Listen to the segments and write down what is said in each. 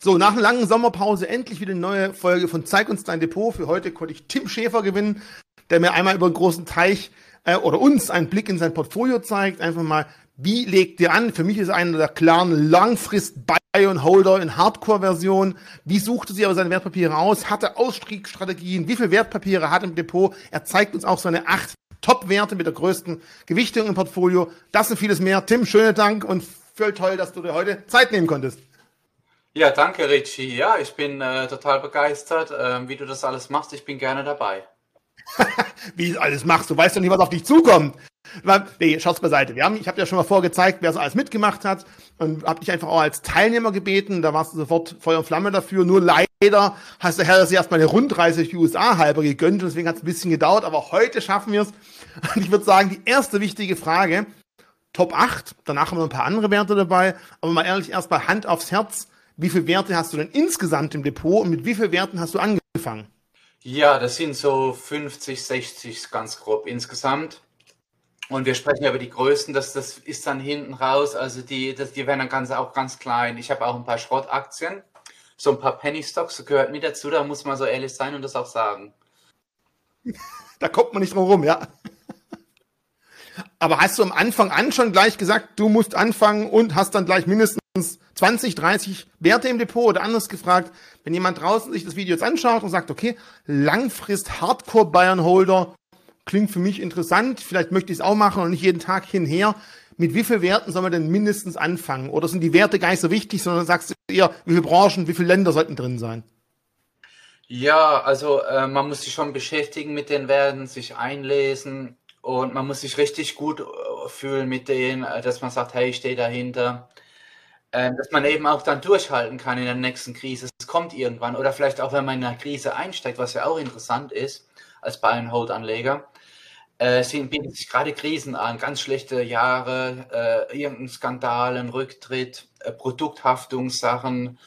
So, nach einer langen Sommerpause endlich wieder eine neue Folge von Zeig uns dein Depot. Für heute konnte ich Tim Schäfer gewinnen, der mir einmal über einen großen Teich äh, oder uns einen Blick in sein Portfolio zeigt. Einfach mal, wie legt ihr an? Für mich ist einer der klaren Langfrist-Buy and Holder in Hardcore-Version. Wie suchte sie aber seine Wertpapiere aus? Hatte Ausstiegsstrategien? Wie viele Wertpapiere hat im Depot? Er zeigt uns auch seine acht Top-Werte mit der größten Gewichtung im Portfolio. Das und vieles mehr. Tim, schönen Dank und voll toll, dass du dir heute Zeit nehmen konntest. Ja, danke Richie. Ja, ich bin äh, total begeistert, äh, wie du das alles machst. Ich bin gerne dabei. wie du alles machst, du weißt doch nicht, was auf dich zukommt. Nee, schaut's beiseite. Wir haben, ich habe dir schon mal vorgezeigt, wer so alles mitgemacht hat und habe dich einfach auch als Teilnehmer gebeten. Da warst du sofort Feuer und Flamme dafür. Nur leider hast du Herr erstmal eine Rundreise durch die USA halber gegönnt und deswegen hat es ein bisschen gedauert. Aber heute schaffen wir es. Und ich würde sagen, die erste wichtige Frage, Top 8, danach haben wir ein paar andere Werte dabei. Aber mal ehrlich, erst bei Hand aufs Herz wie viele Werte hast du denn insgesamt im Depot und mit wie vielen Werten hast du angefangen? Ja, das sind so 50, 60 ganz grob insgesamt. Und wir sprechen ja über die größten, das, das ist dann hinten raus, also die, das, die werden dann ganz, auch ganz klein. Ich habe auch ein paar Schrottaktien, so ein paar Penny Stocks, gehört mit dazu, da muss man so ehrlich sein und das auch sagen. Da kommt man nicht drum rum, ja. Aber hast du am Anfang an schon gleich gesagt, du musst anfangen und hast dann gleich mindestens 20, 30 Werte im Depot oder anders gefragt, wenn jemand draußen sich das Video jetzt anschaut und sagt, okay, Langfrist Hardcore Bayern Holder klingt für mich interessant, vielleicht möchte ich es auch machen und nicht jeden Tag hinher. Mit wie vielen Werten soll man denn mindestens anfangen? Oder sind die Werte gar nicht so wichtig, sondern sagst du eher, wie viele Branchen, wie viele Länder sollten drin sein? Ja, also äh, man muss sich schon beschäftigen mit den Werten, sich einlesen und man muss sich richtig gut äh, fühlen mit denen, äh, dass man sagt, hey, ich stehe dahinter ähm, dass man eben auch dann durchhalten kann in der nächsten Krise. Es kommt irgendwann. Oder vielleicht auch, wenn man in einer Krise einsteigt, was ja auch interessant ist, als Buy-and-Hold-Anleger, äh, sind, bieten sich gerade Krisen an, ganz schlechte Jahre, äh, irgendein Skandal, ein Rücktritt, äh, Produkthaftungssachen,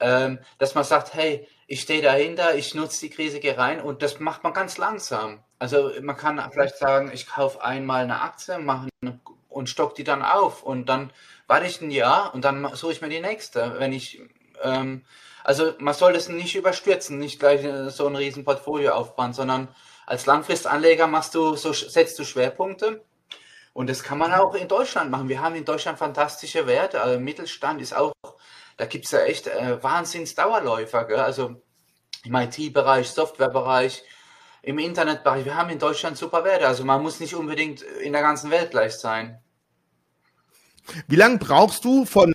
ähm, dass man sagt, hey, ich stehe dahinter, ich nutze die Krise, rein und das macht man ganz langsam. Also man kann vielleicht sagen, ich kaufe einmal eine Aktie mache eine, und stock die dann auf und dann warte ich ein Jahr und dann suche ich mir die nächste. Wenn ich, ähm, also man soll das nicht überstürzen, nicht gleich äh, so ein riesen Portfolio aufbauen, sondern als Langfristanleger machst du, so setzt du Schwerpunkte. Und das kann man auch in Deutschland machen. Wir haben in Deutschland fantastische Werte. Also Mittelstand ist auch, da gibt es ja echt äh, Wahnsinns-Dauerläufer. Gell? Also im IT-Bereich, Softwarebereich, im Internetbereich. Wir haben in Deutschland super Werte. Also man muss nicht unbedingt in der ganzen Welt gleich sein. Wie lange brauchst du von,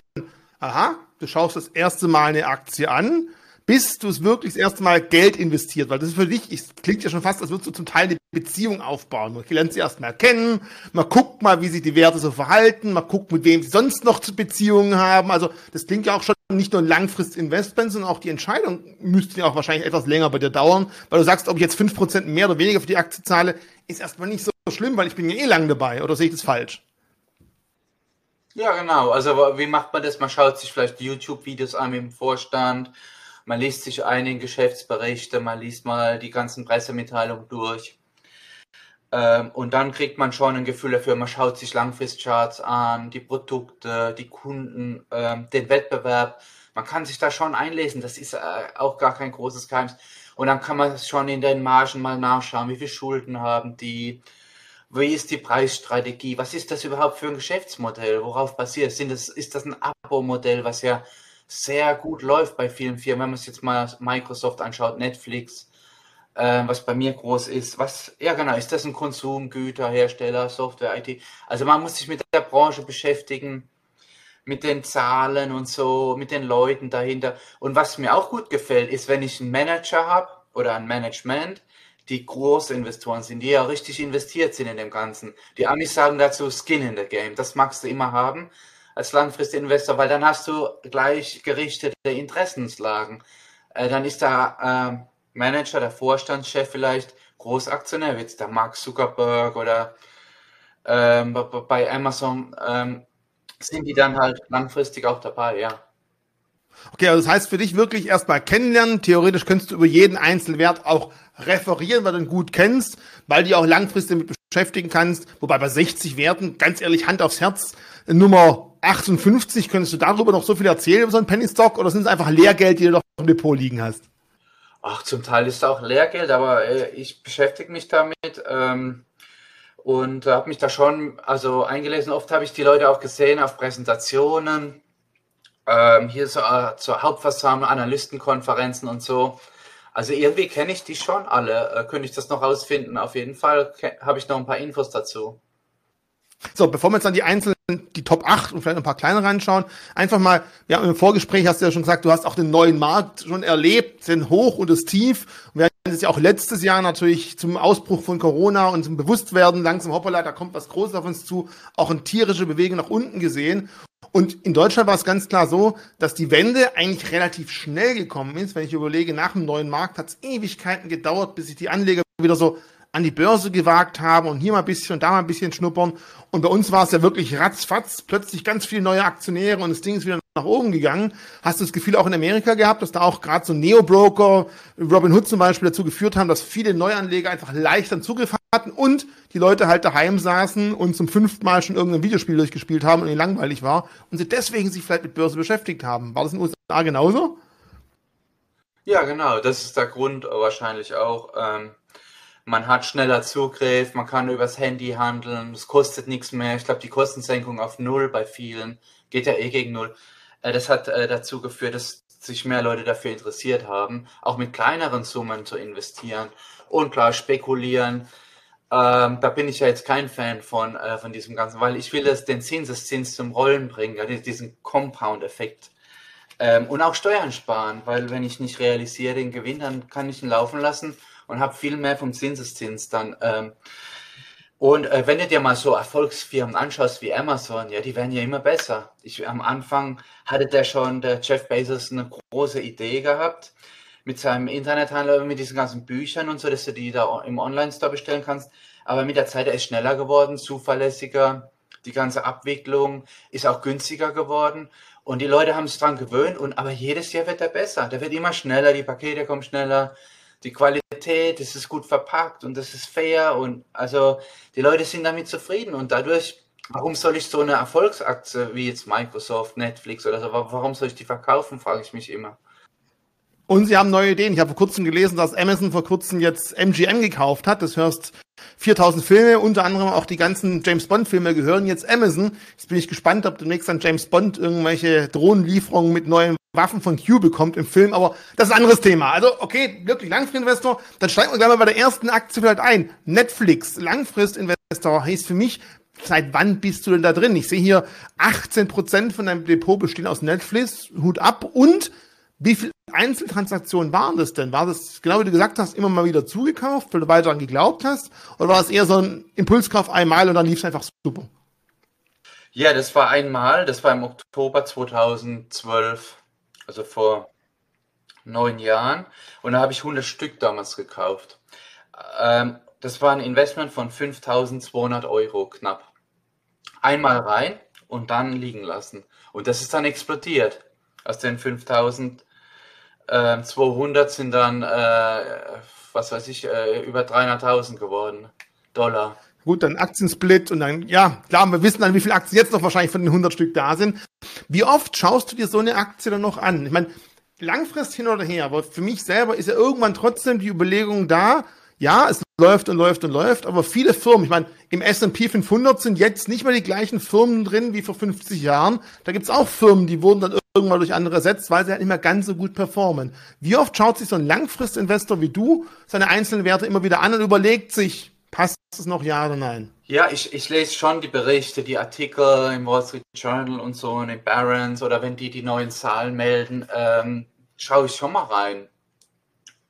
aha, du schaust das erste Mal eine Aktie an, bis du es wirklich das erste Mal Geld investiert, weil das ist für dich, es klingt ja schon fast, als würdest du zum Teil eine Beziehung aufbauen. Man lernt sie erst mal kennen, man guckt mal, wie sich die Werte so verhalten, man guckt, mit wem sie sonst noch Beziehungen haben. Also das klingt ja auch schon nicht nur ein Langfrist-Investment, sondern auch die Entscheidung müsste ja auch wahrscheinlich etwas länger bei dir dauern, weil du sagst, ob ich jetzt fünf Prozent mehr oder weniger für die Aktie zahle, ist erstmal nicht so schlimm, weil ich bin ja eh lang dabei. Oder sehe ich das falsch? Ja, genau. Also wie macht man das? Man schaut sich vielleicht YouTube-Videos an im Vorstand, man liest sich ein in Geschäftsberichte, man liest mal die ganzen Pressemitteilungen durch. Ähm, und dann kriegt man schon ein Gefühl dafür, man schaut sich Langfristcharts an, die Produkte, die Kunden, ähm, den Wettbewerb. Man kann sich da schon einlesen, das ist äh, auch gar kein großes Geheimnis. Und dann kann man schon in den Margen mal nachschauen, wie viel Schulden haben die, wie ist die Preisstrategie? Was ist das überhaupt für ein Geschäftsmodell? Worauf basiert das, ist das ein Abo-Modell, was ja sehr gut läuft bei vielen Firmen? Wenn man sich jetzt mal Microsoft anschaut, Netflix, äh, was bei mir groß ist. Was, ja genau, ist das ein Konsumgüterhersteller, Software, IT? Also man muss sich mit der Branche beschäftigen, mit den Zahlen und so, mit den Leuten dahinter. Und was mir auch gut gefällt, ist, wenn ich einen Manager habe oder ein Management, die Großinvestoren sind, die ja richtig investiert sind in dem Ganzen. Die Amis sagen dazu Skin in the Game. Das magst du immer haben als langfristiger Investor, weil dann hast du gleich gerichtete Interessenslagen. Äh, dann ist der äh, Manager, der Vorstandschef vielleicht Großaktionär, wie jetzt der Mark Zuckerberg oder ähm, bei Amazon ähm, sind die dann halt langfristig auch dabei, ja. Okay, also das heißt für dich wirklich erstmal kennenlernen. Theoretisch könntest du über jeden Einzelwert auch referieren, weil du ihn gut kennst, weil du auch langfristig damit beschäftigen kannst. Wobei bei 60 Werten, ganz ehrlich, Hand aufs Herz, Nummer 58, könntest du darüber noch so viel erzählen über so einen Penny Stock oder sind es einfach Lehrgeld, die du noch im Depot liegen hast? Ach, zum Teil ist es auch Lehrgeld, aber äh, ich beschäftige mich damit ähm, und habe mich da schon also eingelesen. Oft habe ich die Leute auch gesehen auf Präsentationen, ähm, hier so äh, zur Hauptversammlung, Analystenkonferenzen und so. Also irgendwie kenne ich die schon alle. Äh, könnte ich das noch rausfinden? Auf jeden Fall habe ich noch ein paar Infos dazu. So, bevor wir jetzt an die einzelnen, die Top 8 und vielleicht ein paar kleine reinschauen, einfach mal, ja, im Vorgespräch hast du ja schon gesagt, du hast auch den neuen Markt schon erlebt, den Hoch und das Tief. Und wir hatten es ja auch letztes Jahr natürlich zum Ausbruch von Corona und zum Bewusstwerden langsam, hoppala, da kommt was Großes auf uns zu, auch eine tierische Bewegung nach unten gesehen. Und in Deutschland war es ganz klar so, dass die Wende eigentlich relativ schnell gekommen ist. Wenn ich überlege, nach dem neuen Markt hat es Ewigkeiten gedauert, bis sich die Anleger wieder so an die Börse gewagt haben und hier mal ein bisschen und da mal ein bisschen schnuppern. Und bei uns war es ja wirklich ratzfatz, plötzlich ganz viele neue Aktionäre und das Ding ist wieder nach oben gegangen. Hast du das Gefühl auch in Amerika gehabt, dass da auch gerade so Neo-Broker, Robin Hood zum Beispiel, dazu geführt haben, dass viele Neuanleger einfach leichter Zugriff hatten und die Leute halt daheim saßen und zum fünften Mal schon irgendein Videospiel durchgespielt haben und ihnen langweilig war und sie deswegen sich vielleicht mit Börse beschäftigt haben. War das in den USA genauso? Ja, genau. Das ist der Grund wahrscheinlich auch. Ähm man hat schneller Zugriff, man kann übers Handy handeln, es kostet nichts mehr. Ich glaube, die Kostensenkung auf Null bei vielen geht ja eh gegen Null. Äh, das hat äh, dazu geführt, dass sich mehr Leute dafür interessiert haben, auch mit kleineren Summen zu investieren und klar spekulieren. Ähm, da bin ich ja jetzt kein Fan von, äh, von diesem Ganzen, weil ich will das, den Zinseszins zum Rollen bringen, ja, diesen Compound-Effekt. Ähm, und auch Steuern sparen, weil wenn ich nicht realisiere den Gewinn, dann kann ich ihn laufen lassen und habe viel mehr vom Zinseszins dann. Ähm, und äh, wenn du dir mal so Erfolgsfirmen anschaust wie Amazon, ja, die werden ja immer besser. Ich, am Anfang hatte der schon, der Jeff Bezos, eine große Idee gehabt mit seinem Internethandel, mit diesen ganzen Büchern und so, dass du die da im Online-Store bestellen kannst. Aber mit der Zeit, er ist schneller geworden, zuverlässiger. Die ganze Abwicklung ist auch günstiger geworden. Und die Leute haben sich dran gewöhnt. Und aber jedes Jahr wird er besser. Der wird immer schneller, die Pakete kommen schneller, die Qualität, es ist gut verpackt und es ist fair und also die Leute sind damit zufrieden und dadurch, warum soll ich so eine Erfolgsaktie wie jetzt Microsoft, Netflix oder so, warum soll ich die verkaufen, frage ich mich immer. Und sie haben neue Ideen. Ich habe vor kurzem gelesen, dass Amazon vor kurzem jetzt MGM gekauft hat. Das hörst 4000 Filme, unter anderem auch die ganzen James Bond Filme gehören jetzt Amazon. Jetzt bin ich gespannt, ob demnächst an James Bond irgendwelche Drohnenlieferungen mit neuen Waffen von Q bekommt im Film, aber das ist ein anderes Thema. Also, okay, wirklich Langfristinvestor, dann steigen wir gleich mal bei der ersten Aktie vielleicht ein. Netflix, Langfristinvestor heißt für mich, seit wann bist du denn da drin? Ich sehe hier 18% von deinem Depot bestehen aus Netflix, Hut ab und wie viele Einzeltransaktionen waren das denn? War das, genau wie du gesagt hast, immer mal wieder zugekauft, weil du weiter daran geglaubt hast? Oder war es eher so ein Impulskauf einmal und dann lief es einfach super? Ja, das war einmal, das war im Oktober 2012 also vor neun Jahren. Und da habe ich 100 Stück damals gekauft. Ähm, das war ein Investment von 5200 Euro knapp. Einmal rein und dann liegen lassen. Und das ist dann explodiert. Aus den 5200 sind dann, äh, was weiß ich, äh, über 300.000 geworden. Dollar. Gut, dann Aktiensplit und dann, ja, klar, wir wissen dann, wie viele Aktien jetzt noch wahrscheinlich von den 100 Stück da sind. Wie oft schaust du dir so eine Aktie dann noch an? Ich meine, langfristig hin oder her, aber für mich selber ist ja irgendwann trotzdem die Überlegung da, ja, es läuft und läuft und läuft, aber viele Firmen, ich meine, im S&P 500 sind jetzt nicht mehr die gleichen Firmen drin wie vor 50 Jahren. Da gibt's auch Firmen, die wurden dann irgendwann durch andere ersetzt, weil sie halt nicht mehr ganz so gut performen. Wie oft schaut sich so ein Langfristinvestor wie du seine einzelnen Werte immer wieder an und überlegt sich, Passt es noch ja oder nein? Ja, ich, ich lese schon die Berichte, die Artikel im Wall Street Journal und so in Barron's oder wenn die die neuen Zahlen melden, ähm, schaue ich schon mal rein.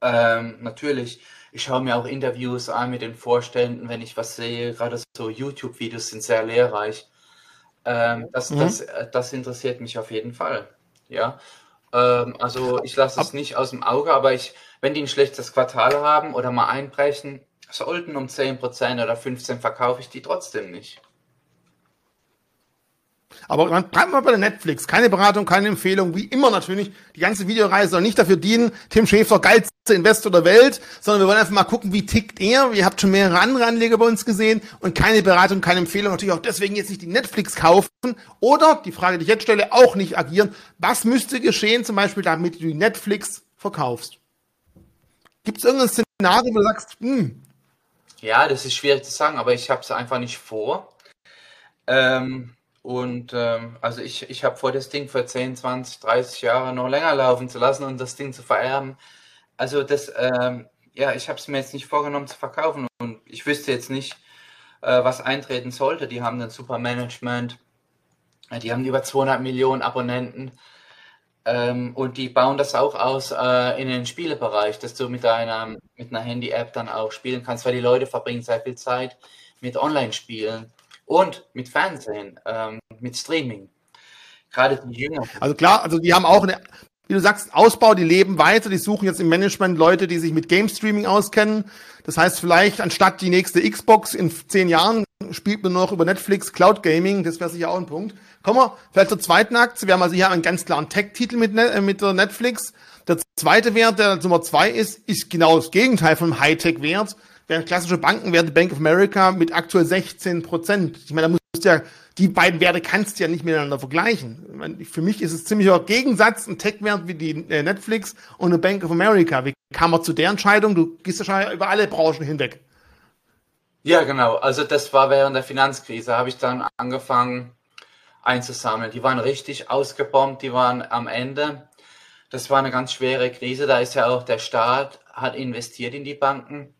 Ähm, natürlich, ich schaue mir auch Interviews an mit den Vorständen, wenn ich was sehe. Gerade so YouTube-Videos sind sehr lehrreich. Ähm, das, mhm. das, äh, das interessiert mich auf jeden Fall. Ja, ähm, also ich lasse es nicht aus dem Auge, aber ich, wenn die ein schlechtes Quartal haben oder mal einbrechen, sollten um 10% oder 15% verkaufe ich die trotzdem nicht. Aber dann bleibt mal bei der Netflix. Keine Beratung, keine Empfehlung. Wie immer natürlich. Die ganze Videoreise soll nicht dafür dienen, Tim Schäfer, geilste Investor der Welt, sondern wir wollen einfach mal gucken, wie tickt er. Ihr habt schon mehrere andere Anleger bei uns gesehen und keine Beratung, keine Empfehlung. Natürlich auch deswegen jetzt nicht die Netflix kaufen oder, die Frage, die ich jetzt stelle, auch nicht agieren. Was müsste geschehen, zum Beispiel, damit du die Netflix verkaufst? Gibt es irgendein Szenario, wo du sagst, hm, ja, das ist schwierig zu sagen, aber ich habe es einfach nicht vor. Ähm, und ähm, also ich, ich habe vor, das Ding für 10, 20, 30 Jahre noch länger laufen zu lassen und das Ding zu vererben. Also das, ähm, ja, ich habe es mir jetzt nicht vorgenommen zu verkaufen und ich wüsste jetzt nicht, äh, was eintreten sollte. Die haben ein super Management, die haben über 200 Millionen Abonnenten. Ähm, und die bauen das auch aus äh, in den Spielebereich, dass du mit einer, mit einer Handy-App dann auch spielen kannst, weil die Leute verbringen sehr viel Zeit mit Online-Spielen und mit Fernsehen, ähm, mit Streaming. Gerade die Jünger. Also klar, also die haben auch eine, wie du sagst, Ausbau, die leben weiter, die suchen jetzt im Management Leute, die sich mit Game Streaming auskennen. Das heißt, vielleicht anstatt die nächste Xbox in zehn Jahren spielt man noch über Netflix Cloud Gaming, das wäre sicher auch ein Punkt. Kommen wir vielleicht zur zweiten Aktie. Wir haben also hier einen ganz klaren Tech-Titel mit, äh, mit der Netflix. Der zweite Wert, der Nummer zwei ist, ist genau das Gegenteil vom Hightech-Wert. Klassische Bankenwerte Bank of America mit aktuell 16 Prozent. Ich meine, da musst du ja, die beiden Werte kannst du ja nicht miteinander vergleichen. Meine, für mich ist es ziemlicher Gegensatz, ein Tech-Wert wie die äh, Netflix und eine Bank of America. Wie kam man zu der Entscheidung? Du gehst ja schon über alle Branchen hinweg. Ja, genau. Also das war während der Finanzkrise, habe ich dann angefangen, einzusammeln. Die waren richtig ausgebombt, die waren am Ende. Das war eine ganz schwere Krise. Da ist ja auch der Staat hat investiert in die Banken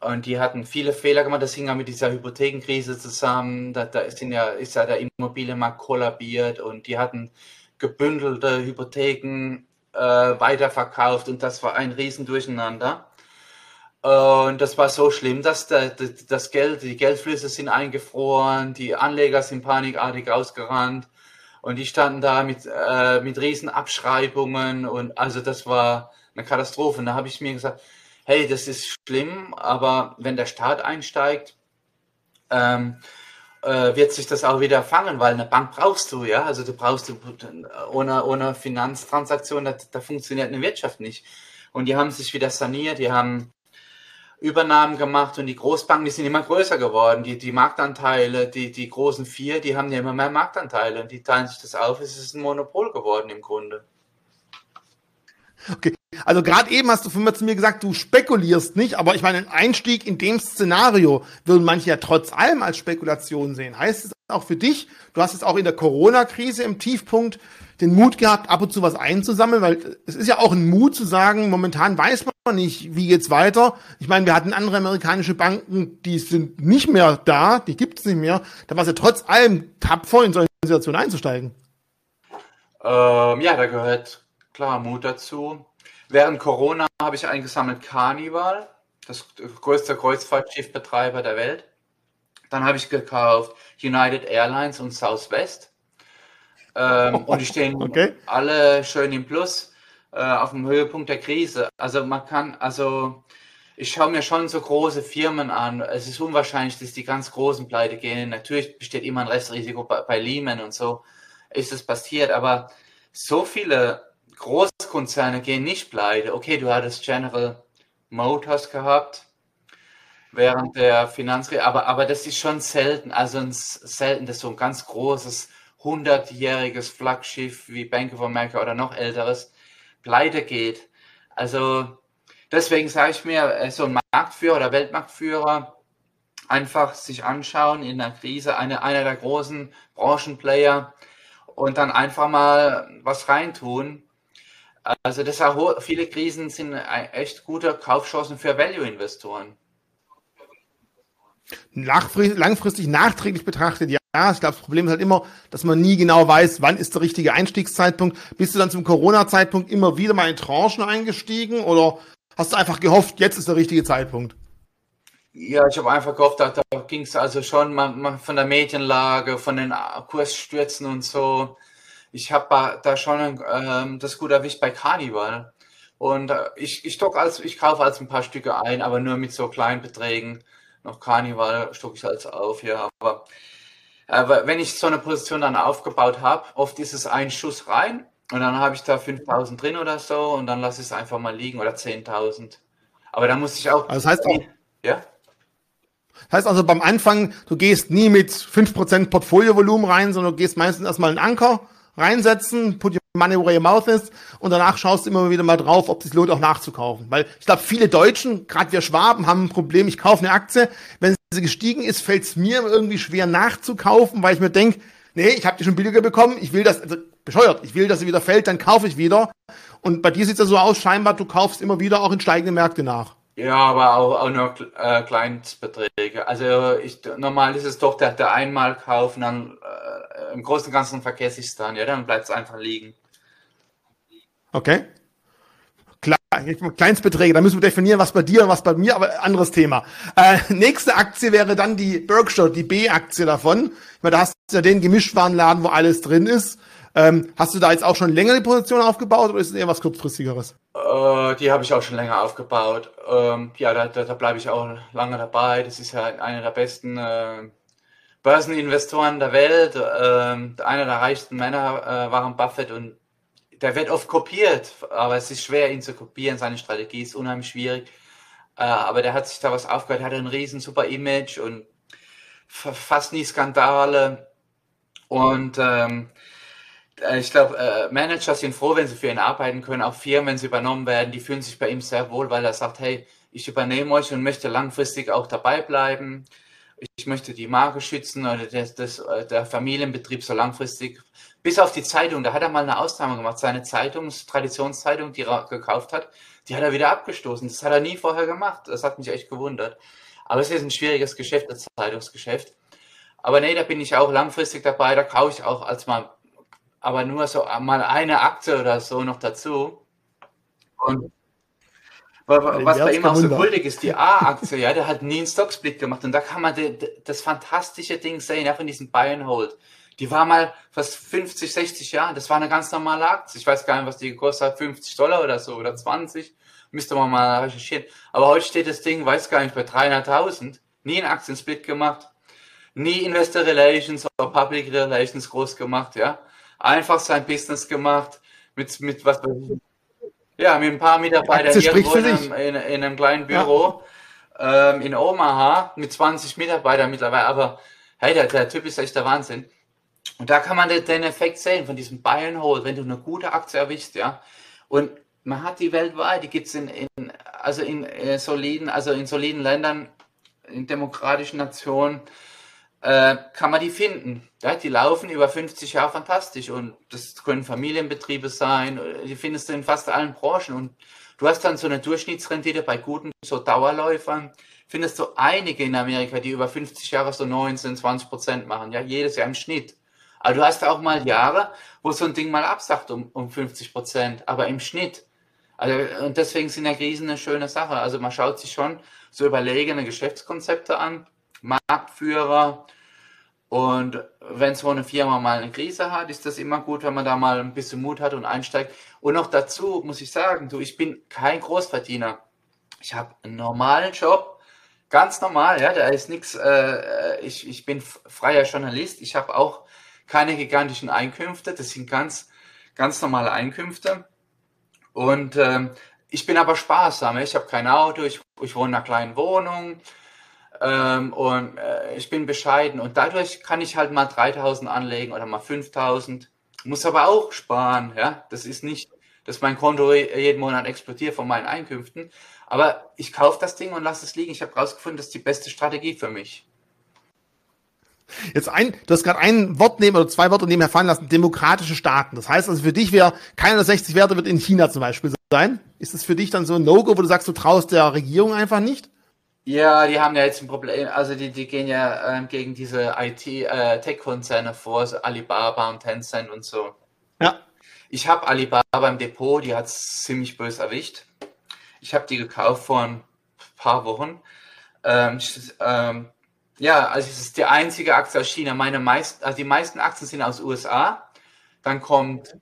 und die hatten viele Fehler gemacht. Das hing ja mit dieser Hypothekenkrise zusammen. Da, da ist, ja, ist ja der Immobilienmarkt kollabiert und die hatten gebündelte Hypotheken äh, weiterverkauft und das war ein Riesendurcheinander. Und das war so schlimm, dass der, das Geld, die Geldflüsse sind eingefroren, die Anleger sind panikartig ausgerannt und die standen da mit, äh, mit riesen Abschreibungen und also das war eine Katastrophe. Und da habe ich mir gesagt, hey, das ist schlimm, aber wenn der Staat einsteigt, ähm, äh, wird sich das auch wieder fangen, weil eine Bank brauchst du, ja. Also du brauchst ohne, ohne Finanztransaktion, da, da funktioniert eine Wirtschaft nicht. Und die haben sich wieder saniert, die haben Übernahmen gemacht und die Großbanken, die sind immer größer geworden. Die, die Marktanteile, die, die großen vier, die haben ja immer mehr Marktanteile und die teilen sich das auf. Es ist ein Monopol geworden im Grunde. Okay, also gerade eben hast du von mir zu mir gesagt, du spekulierst nicht, aber ich meine, ein Einstieg in dem Szenario würden manche ja trotz allem als Spekulation sehen. Heißt es auch für dich, du hast es auch in der Corona-Krise im Tiefpunkt den Mut gehabt, ab und zu was einzusammeln, weil es ist ja auch ein Mut zu sagen, momentan weiß man nicht, wie geht's weiter. Ich meine, wir hatten andere amerikanische Banken, die sind nicht mehr da, die gibt's nicht mehr. Da war es ja trotz allem tapfer, in solche Situationen einzusteigen. Ähm, ja, da gehört klar Mut dazu. Während Corona habe ich eingesammelt Carnival, das größte Kreuzfahrtschiffbetreiber der Welt. Dann habe ich gekauft United Airlines und Southwest. Ähm, und die stehen okay. alle schön im Plus äh, auf dem Höhepunkt der Krise. Also man kann, also ich schaue mir schon so große Firmen an. Es ist unwahrscheinlich, dass die ganz großen pleite gehen. Natürlich besteht immer ein Restrisiko bei, bei Lehman und so ist es passiert, aber so viele Großkonzerne gehen nicht pleite. Okay, du hattest General Motors gehabt während der Finanzkrise, aber, aber das ist schon selten, also ein, selten, dass so ein ganz großes 100-jähriges Flaggschiff wie Bank of America oder noch älteres pleite geht. Also deswegen sage ich mir, äh, so ein Marktführer oder Weltmarktführer einfach sich anschauen in der Krise, eine, einer der großen Branchenplayer und dann einfach mal was reintun. Also das auch, viele Krisen sind echt gute Kaufchancen für Value-Investoren. Langfristig nachträglich betrachtet, ja, ja, ich glaube, das Problem ist halt immer, dass man nie genau weiß, wann ist der richtige Einstiegszeitpunkt. Bist du dann zum Corona-Zeitpunkt immer wieder mal in Tranchen eingestiegen oder hast du einfach gehofft, jetzt ist der richtige Zeitpunkt? Ja, ich habe einfach gehofft, da, da ging es also schon mal, mal, von der Medienlage, von den Kursstürzen und so. Ich habe da schon ähm, das gut erwischt bei Carnival. Und äh, ich, ich, als, ich kaufe als ein paar Stücke ein, aber nur mit so kleinen Beträgen. Noch Carnival stocke ich als auf, ja. Aber Aber wenn ich so eine Position dann aufgebaut habe, oft ist es ein Schuss rein und dann habe ich da 5000 drin oder so und dann lasse ich es einfach mal liegen oder 10.000. Aber da muss ich auch. Also das heißt auch, ja? Das heißt also beim Anfang, du gehst nie mit 5% Portfoliovolumen rein, sondern du gehst meistens erstmal einen Anker reinsetzen, put your money where your mouth is und danach schaust du immer wieder mal drauf, ob es lohnt auch nachzukaufen. Weil ich glaube, viele Deutschen, gerade wir Schwaben, haben ein Problem, ich kaufe eine Aktie, wenn sie gestiegen ist, fällt es mir irgendwie schwer nachzukaufen, weil ich mir denke, nee, ich habe die schon billiger bekommen, ich will das, also bescheuert, ich will, dass sie wieder fällt, dann kaufe ich wieder. Und bei dir sieht es ja so aus, scheinbar, du kaufst immer wieder auch in steigende Märkte nach. Ja, aber auch, auch nur äh, Kleinstbeträge. Also ich, normal ist es doch der, der Einmalkauf und dann äh, im Großen und Ganzen vergesse ich es dann, ja, dann bleibt es einfach liegen. Okay. Klar, Kleinstbeträge, da müssen wir definieren, was bei dir und was bei mir, aber anderes Thema. Äh, nächste Aktie wäre dann die Berkshire, die B-Aktie davon. Ich meine, da hast du ja den Gemischtwarenladen, wo alles drin ist. Ähm, hast du da jetzt auch schon länger die Position aufgebaut oder ist es eher was kurzfristigeres? Äh, die habe ich auch schon länger aufgebaut. Ähm, ja, da, da, da bleibe ich auch lange dabei. Das ist ja einer der besten äh, Börseninvestoren der Welt. Ähm, einer der reichsten Männer, äh, Warren Buffett und der wird oft kopiert, aber es ist schwer, ihn zu kopieren. Seine Strategie ist unheimlich schwierig. Äh, aber der hat sich da was aufgehört, hat ein riesen super Image und fast nie Skandale. Und ähm, äh, ich glaube, äh, Manager sind froh, wenn sie für ihn arbeiten können. Auch Firmen, wenn sie übernommen werden, die fühlen sich bei ihm sehr wohl, weil er sagt, hey, ich übernehme euch und möchte langfristig auch dabei bleiben. Ich möchte die Marke schützen oder das, das, äh, der Familienbetrieb so langfristig. Bis auf die Zeitung, da hat er mal eine Ausnahme gemacht. Seine Zeitung, Traditionszeitung, die er gekauft hat, die hat er wieder abgestoßen. Das hat er nie vorher gemacht. Das hat mich echt gewundert. Aber es ist ein schwieriges Geschäft, das Zeitungsgeschäft. Aber nee, da bin ich auch langfristig dabei. Da kaufe ich auch als mal aber nur so mal eine Aktie oder so noch dazu. Und was bei ihm auch so kultig ist, die A-Aktie, ja, der hat nie einen Stocksplit gemacht und da kann man de, de, das fantastische Ding sehen, ja, von diesem Buy and Hold. Die war mal fast 50, 60 Jahre, das war eine ganz normale Aktie. Ich weiß gar nicht, was die gekostet hat, 50 Dollar oder so oder 20. Müsste man mal recherchieren. Aber heute steht das Ding, weiß gar nicht, bei 300.000. Nie einen Aktiensplit gemacht. Nie Investor Relations oder Public Relations groß gemacht, ja einfach sein Business gemacht mit, mit was ja, mit ein paar Mitarbeitern irgendwo in einem, in, in einem, kleinen Büro ja. ähm, in Omaha mit 20 Mitarbeitern mittlerweile. Aber hey, der, der Typ ist echt der Wahnsinn. Und da kann man den, den Effekt sehen von diesem Buy and Hold, wenn du eine gute Aktie erwischst, ja. Und man hat die weltweit, die gibt es in, in, also in äh, soliden, also in soliden Ländern, in demokratischen Nationen, äh, kann man die finden. Ja, die laufen über 50 Jahre fantastisch und das können Familienbetriebe sein, die findest du in fast allen Branchen und du hast dann so eine Durchschnittsrendite bei guten so Dauerläufern, findest du einige in Amerika, die über 50 Jahre so 19, 20 Prozent machen, ja, jedes Jahr im Schnitt. Aber du hast auch mal Jahre, wo so ein Ding mal absagt um, um 50 Prozent, aber im Schnitt. Also, und deswegen sind ja Krisen eine schöne Sache. Also man schaut sich schon so überlegene Geschäftskonzepte an, Marktführer. Und wenn so eine Firma mal eine Krise hat, ist das immer gut, wenn man da mal ein bisschen Mut hat und einsteigt. Und noch dazu muss ich sagen, du, ich bin kein Großverdiener. Ich habe einen normalen Job, ganz normal, ja, da ist nichts, äh, ich, ich bin freier Journalist, ich habe auch keine gigantischen Einkünfte, das sind ganz, ganz normale Einkünfte. Und ähm, ich bin aber sparsam, ich habe kein Auto, ich, ich wohne in einer kleinen Wohnung, ähm, und äh, ich bin bescheiden und dadurch kann ich halt mal 3000 anlegen oder mal 5000. Muss aber auch sparen, ja. Das ist nicht, dass mein Konto jeden Monat explodiert von meinen Einkünften. Aber ich kaufe das Ding und lasse es liegen. Ich habe rausgefunden, das ist die beste Strategie für mich. Jetzt ein, du hast gerade ein Wort nehmen oder zwei Worte nebenher fallen lassen, demokratische Staaten. Das heißt also für dich wäre keiner der 60 Werte wird in China zum Beispiel sein. Ist es für dich dann so ein No-Go, wo du sagst, du traust der Regierung einfach nicht? Ja, die haben ja jetzt ein Problem, also die, die gehen ja ähm, gegen diese IT-Tech-Konzerne äh, vor, so Alibaba und Tencent und so. Ja. Ich habe Alibaba im Depot, die hat es ziemlich böse erwischt. Ich habe die gekauft vor ein paar Wochen. Ähm, ähm, ja, also es ist die einzige Aktie aus China. Meine meisten, also die meisten Aktien sind aus USA. Dann kommt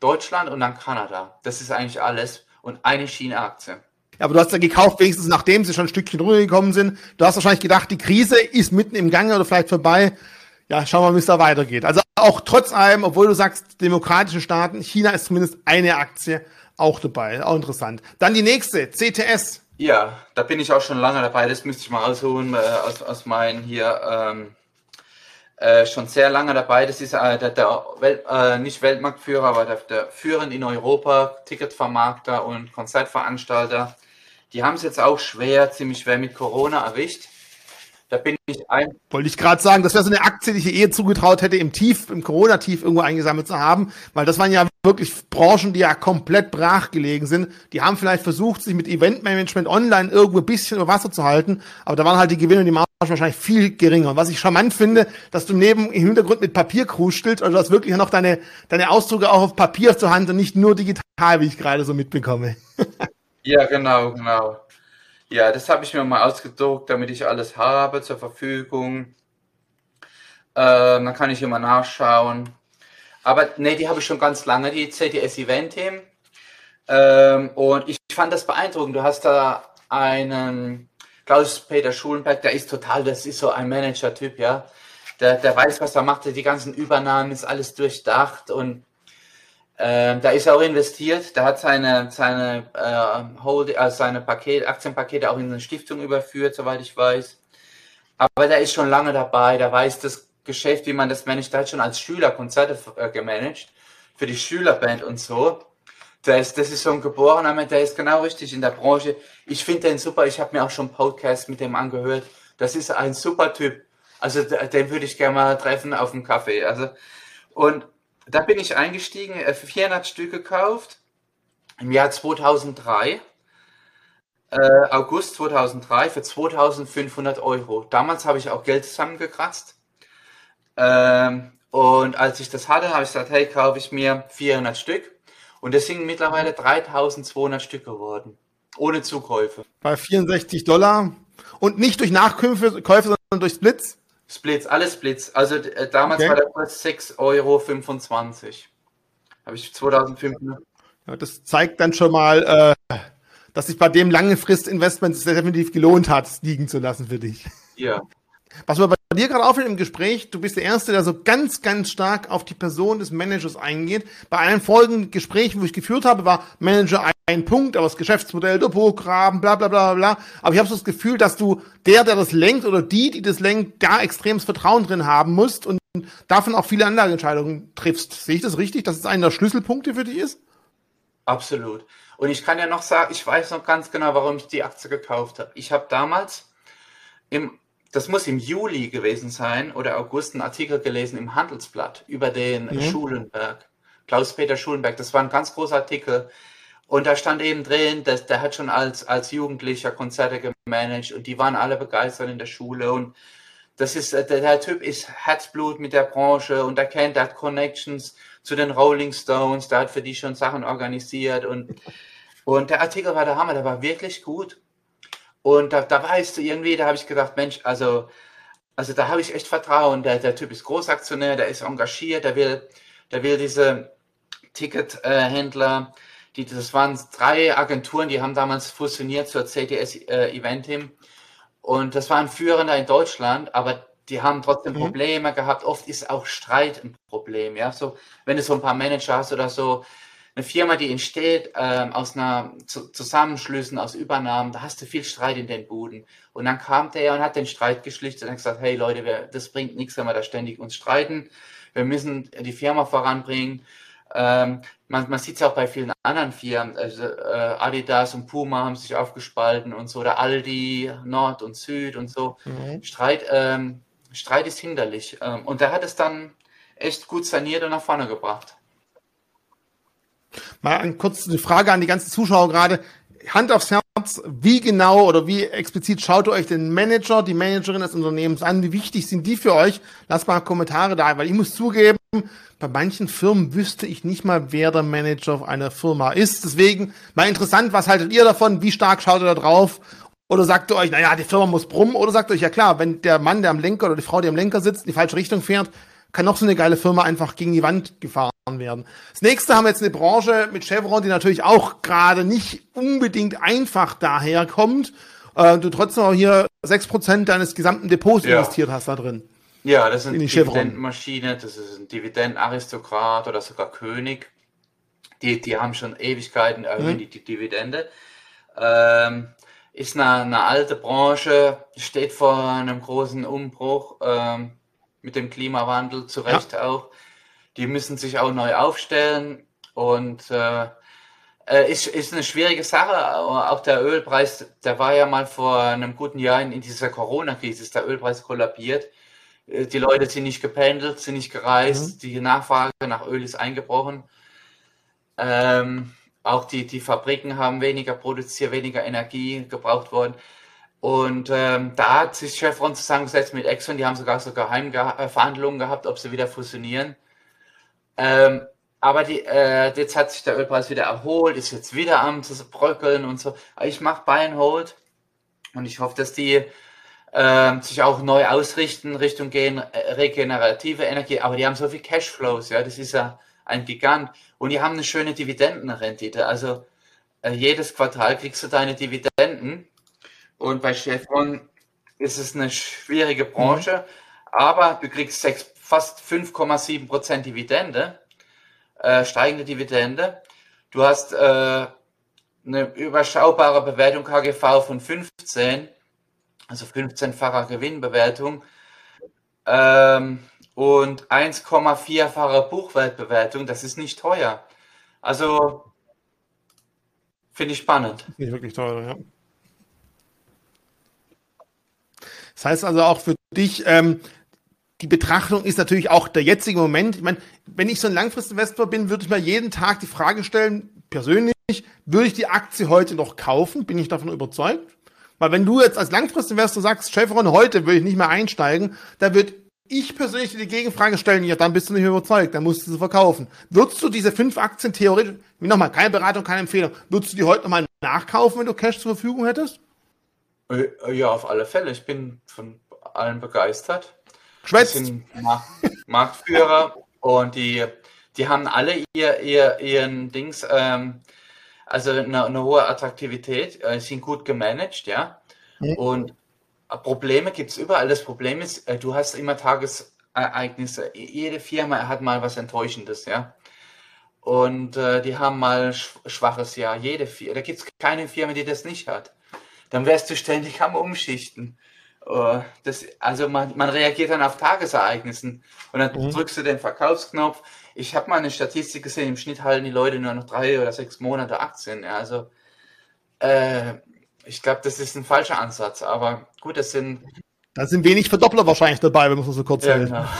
Deutschland und dann Kanada. Das ist eigentlich alles. Und eine China-Aktie. Aber du hast ja gekauft, wenigstens nachdem sie schon ein Stückchen runtergekommen sind. Du hast wahrscheinlich gedacht, die Krise ist mitten im Gange oder vielleicht vorbei. Ja, schauen wir mal, wie es da weitergeht. Also auch trotz allem, obwohl du sagst, demokratische Staaten, China ist zumindest eine Aktie auch dabei. Auch interessant. Dann die nächste, CTS. Ja, da bin ich auch schon lange dabei. Das müsste ich mal rausholen äh, aus, aus meinen hier. Ähm, äh, schon sehr lange dabei. Das ist äh, der, der Welt, äh, nicht Weltmarktführer, aber der, der Führer in Europa, Ticketvermarkter und Konzertveranstalter. Die haben es jetzt auch schwer, ziemlich schwer mit Corona erwischt. Da bin ich ein. Wollte ich gerade sagen, das wäre so eine Aktie, die ich eher zugetraut hätte, im Tief, im Corona-Tief irgendwo eingesammelt zu haben, weil das waren ja wirklich Branchen, die ja komplett brach gelegen sind. Die haben vielleicht versucht, sich mit Eventmanagement online irgendwo ein bisschen über Wasser zu halten, aber da waren halt die Gewinne und die Marge wahrscheinlich viel geringer. Und was ich charmant finde, dass du neben im Hintergrund mit Papier krustelst, also du hast wirklich noch deine, deine Ausdrucke auch auf Papier zur Hand und nicht nur digital, wie ich gerade so mitbekomme. ja, genau, genau. Ja, das habe ich mir mal ausgedruckt, damit ich alles habe zur Verfügung. Ähm, dann kann ich immer nachschauen. Aber nee, die habe ich schon ganz lange, die CTS Event Team. Ähm, und ich fand das beeindruckend. Du hast da einen Klaus-Peter Schulenberg, der ist total, das ist so ein Manager-Typ, ja. Der, der weiß, was er macht, die ganzen Übernahmen ist alles durchdacht und ähm, da ist er auch investiert. Der hat seine, seine, äh, Hold, also seine Paket, Aktienpakete auch in eine Stiftung überführt, soweit ich weiß. Aber der ist schon lange dabei, der weiß das Geschäft, wie man das managt. Der hat schon als Schüler Konzerte äh, gemanagt, für die Schülerband und so. Der ist, das ist so ein geborener der ist genau richtig in der Branche. Ich finde den super, ich habe mir auch schon Podcasts mit dem angehört. Das ist ein super Typ. Also den würde ich gerne mal treffen auf dem Kaffee. Also, und da bin ich eingestiegen, 400 äh, Stück gekauft im Jahr 2003. Äh, August 2003 für 2500 Euro. Damals habe ich auch Geld zusammengekratzt. Ähm, und als ich das hatte, habe ich gesagt, hey, kaufe ich mir 400 Stück. Und es sind mittlerweile 3200 Stück geworden. Ohne Zukäufe. Bei 64 Dollar. Und nicht durch Nachkäufe, sondern durch Splits? Splits, alles Splits. Also äh, damals okay. war der Kurs 6,25 Euro. Habe ich 2005. Ja, das zeigt dann schon mal, äh, dass sich bei dem lange Frist Investment definitiv gelohnt hat, liegen zu lassen für dich. Ja. Was mir bei dir gerade auffällt im Gespräch, du bist der Erste, der so ganz, ganz stark auf die Person des Managers eingeht. Bei allen folgenden Gesprächen, wo ich geführt habe, war Manager ein Punkt, aber das Geschäftsmodell, der Programm, bla bla bla bla. Aber ich habe so das Gefühl, dass du der, der das lenkt oder die, die das lenkt, da extremes Vertrauen drin haben musst und davon auch viele Anlageentscheidungen triffst. Sehe ich das richtig, dass es einer der Schlüsselpunkte für dich ist? Absolut. Und ich kann ja noch sagen, ich weiß noch ganz genau, warum ich die Aktie gekauft habe. Ich habe damals im das muss im Juli gewesen sein oder August einen Artikel gelesen im Handelsblatt über den mhm. Schulenberg, Klaus-Peter Schulenberg. Das war ein ganz großer Artikel. Und da stand eben drin, dass der hat schon als, als Jugendlicher Konzerte gemanagt und die waren alle begeistert in der Schule. Und das ist, der, der Typ ist Herzblut mit der Branche und er kennt, der hat Connections zu den Rolling Stones, der hat für die schon Sachen organisiert und, und der Artikel war der Hammer, der war wirklich gut. Und da, da weißt du irgendwie, da habe ich gedacht, Mensch, also, also da habe ich echt Vertrauen. Der, der Typ ist Großaktionär, der ist engagiert, der will, der will diese Tickethändler, äh, die, das waren drei Agenturen, die haben damals fusioniert zur CTS äh, Event Team. Und das waren Führender in Deutschland, aber die haben trotzdem mhm. Probleme gehabt. Oft ist auch Streit ein Problem, ja. So, wenn du so ein paar Manager hast oder so, eine Firma, die entsteht ähm, aus einer Z Zusammenschlüssen, aus Übernahmen, da hast du viel Streit in den Buden. Und dann kam der und hat den Streit geschlichtet und hat gesagt, hey Leute, wir, das bringt nichts, wenn wir da ständig uns streiten. Wir müssen die Firma voranbringen. Ähm, man, man sieht es auch bei vielen anderen Firmen. Also, äh, Adidas und Puma haben sich aufgespalten und so, oder Aldi, Nord und Süd und so. Mhm. Streit, ähm, Streit ist hinderlich. Ähm, und der hat es dann echt gut saniert und nach vorne gebracht. Mal eine kurze Frage an die ganzen Zuschauer gerade. Hand aufs Herz, wie genau oder wie explizit schaut ihr euch den Manager, die Managerin des Unternehmens an? Wie wichtig sind die für euch? Lasst mal Kommentare da, weil ich muss zugeben, bei manchen Firmen wüsste ich nicht mal, wer der Manager einer Firma ist. Deswegen mal interessant, was haltet ihr davon? Wie stark schaut ihr da drauf? Oder sagt ihr euch, naja, die Firma muss brummen? Oder sagt ihr euch, ja klar, wenn der Mann, der am Lenker oder die Frau, die am Lenker sitzt, in die falsche Richtung fährt, kann noch so eine geile Firma einfach gegen die Wand gefahren werden. Das nächste haben wir jetzt eine Branche mit Chevron, die natürlich auch gerade nicht unbedingt einfach daherkommt. Äh, du trotzdem auch hier sechs Prozent deines gesamten Depots ja. investiert hast da drin. Ja, das ist eine. Dividendenmaschine, das ist ein Dividendenaristokrat oder sogar König. Die, die haben schon Ewigkeiten erhöhen Mhm. die, die Dividende. Ähm, ist eine, eine alte Branche, steht vor einem großen Umbruch ähm, mit dem Klimawandel, zu Recht auch. Die müssen sich auch neu aufstellen und äh, äh, ist, ist eine schwierige Sache. Auch der Ölpreis, der war ja mal vor einem guten Jahr in, in dieser Corona-Krise, ist der Ölpreis kollabiert. Äh, Die Leute sind nicht gependelt, sind nicht gereist, die Nachfrage nach Öl ist eingebrochen. Ähm, auch die, die Fabriken haben weniger produziert, weniger Energie gebraucht worden. Und ähm, da hat sich Chevron zusammengesetzt mit Exxon, die haben sogar so Geheimverhandlungen gehabt, ob sie wieder fusionieren. Ähm, aber die, äh, jetzt hat sich der Ölpreis wieder erholt, ist jetzt wieder am bröckeln und so. Ich mache Buy and Hold und ich hoffe, dass die ähm, sich auch neu ausrichten, Richtung gehen, äh, regenerative Energie. Aber die haben so viel Cashflows, ja, das ist ja ein Gigant. Und die haben eine schöne Dividendenrendite. Also äh, jedes Quartal kriegst du deine Dividenden. Und bei Chevron ist es eine schwierige Branche, aber du kriegst sechs, fast 5,7% Dividende, äh, steigende Dividende. Du hast äh, eine überschaubare Bewertung KGV von 15, also 15-facher Gewinnbewertung ähm, und 1,4-fache Buchwertbewertung. Das ist nicht teuer. Also finde ich spannend. Nicht wirklich teuer, ja. Das heißt also auch für dich, ähm, die Betrachtung ist natürlich auch der jetzige Moment. Ich meine, wenn ich so ein Langfristinvestor bin, würde ich mir jeden Tag die Frage stellen, persönlich, würde ich die Aktie heute noch kaufen? Bin ich davon überzeugt? Weil wenn du jetzt als Langfristinvestor sagst, Chevron heute würde ich nicht mehr einsteigen, da würde ich persönlich die Gegenfrage stellen, ja, dann bist du nicht mehr überzeugt, dann musst du sie verkaufen. Würdest du diese fünf Aktien theoretisch, nochmal, keine Beratung, keine Empfehlung, würdest du die heute nochmal nachkaufen, wenn du Cash zur Verfügung hättest? Äh, Ja, auf alle Fälle. Ich bin von allen begeistert. Die Schwätzt. sind Markt, Marktführer und die, die haben alle ihr, ihr, ihren Dings, ähm, also eine, eine hohe Attraktivität, äh, sind gut gemanagt, ja. Mhm. Und Probleme gibt es überall. Das Problem ist, äh, du hast immer Tagesereignisse. Jede Firma hat mal was Enttäuschendes, ja. Und äh, die haben mal sch schwaches Jahr. Jede Firma. Da gibt es keine Firma, die das nicht hat. Dann wärst du ständig am Umschichten. Äh, Das, also man, man reagiert dann auf Tagesereignissen und dann Mhm. drückst du den Verkaufsknopf. Ich habe mal eine Statistik gesehen, im Schnitt halten die Leute nur noch drei oder sechs Monate Aktien. Ja, also äh, ich glaube, das ist ein falscher Ansatz, aber gut, das sind Da sind wenig Verdoppler wahrscheinlich dabei, wenn man es so kurz ja, hält. genau.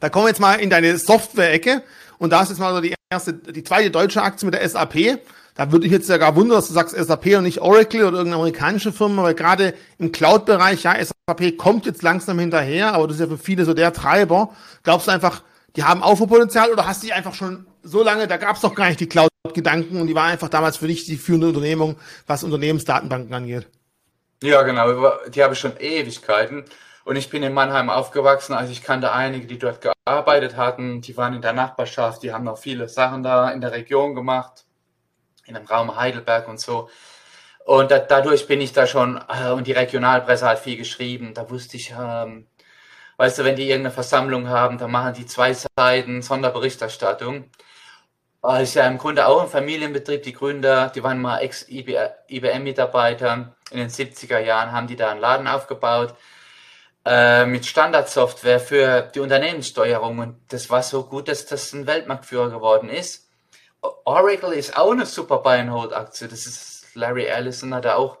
Da kommen wir jetzt mal in deine Software-Ecke und da ist jetzt mal so die erste, die zweite deutsche Aktie mit der SAP. Da würde ich jetzt ja gar wundern, dass du sagst SAP und nicht Oracle oder irgendeine amerikanische Firma, weil gerade im Cloud-Bereich, ja, SAP kommt jetzt langsam hinterher, aber das ist ja für viele so der Treiber. Glaubst du einfach, die haben Aufholpotenzial oder hast du die einfach schon so lange, da gab es doch gar nicht die Cloud-Gedanken und die war einfach damals für dich die führende Unternehmung, was Unternehmensdatenbanken angeht? Ja, genau, die habe ich schon Ewigkeiten. Und ich bin in Mannheim aufgewachsen, also ich kannte einige, die dort gearbeitet hatten, die waren in der Nachbarschaft, die haben noch viele Sachen da in der Region gemacht, in dem Raum Heidelberg und so. Und da, dadurch bin ich da schon, äh, und die Regionalpresse hat viel geschrieben, da wusste ich, ähm, weißt du, wenn die irgendeine Versammlung haben, dann machen die zwei Seiten Sonderberichterstattung. Äh, ist ja im Grunde auch ein Familienbetrieb, die Gründer, die waren mal Ex-IBM-Mitarbeiter, in den 70er Jahren haben die da einen Laden aufgebaut äh, mit Standardsoftware für die Unternehmenssteuerung und das war so gut, dass das ein Weltmarktführer geworden ist. Oracle ist auch eine super Buy-and-Hold-Aktie. Das ist Larry Ellison hat da auch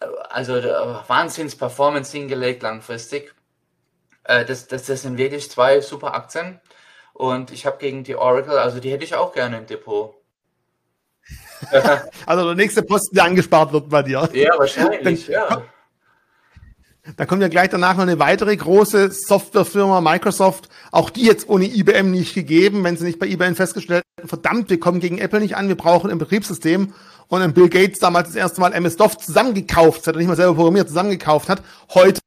äh, also äh, Wahnsinns-Performance hingelegt langfristig. Äh, das, das, das sind wirklich zwei super Aktien und ich habe gegen die Oracle, also die hätte ich auch gerne im Depot. Also der nächste Posten, der angespart wird bei dir. Ja, wahrscheinlich, ja. Da kommt ja gleich danach noch eine weitere große Softwarefirma, Microsoft. Auch die jetzt ohne IBM nicht gegeben, wenn sie nicht bei IBM festgestellt hätten, verdammt, wir kommen gegen Apple nicht an, wir brauchen ein Betriebssystem. Und dann Bill Gates damals das erste Mal MS-DOS zusammengekauft, hat er nicht mal selber programmiert, zusammengekauft hat. Heute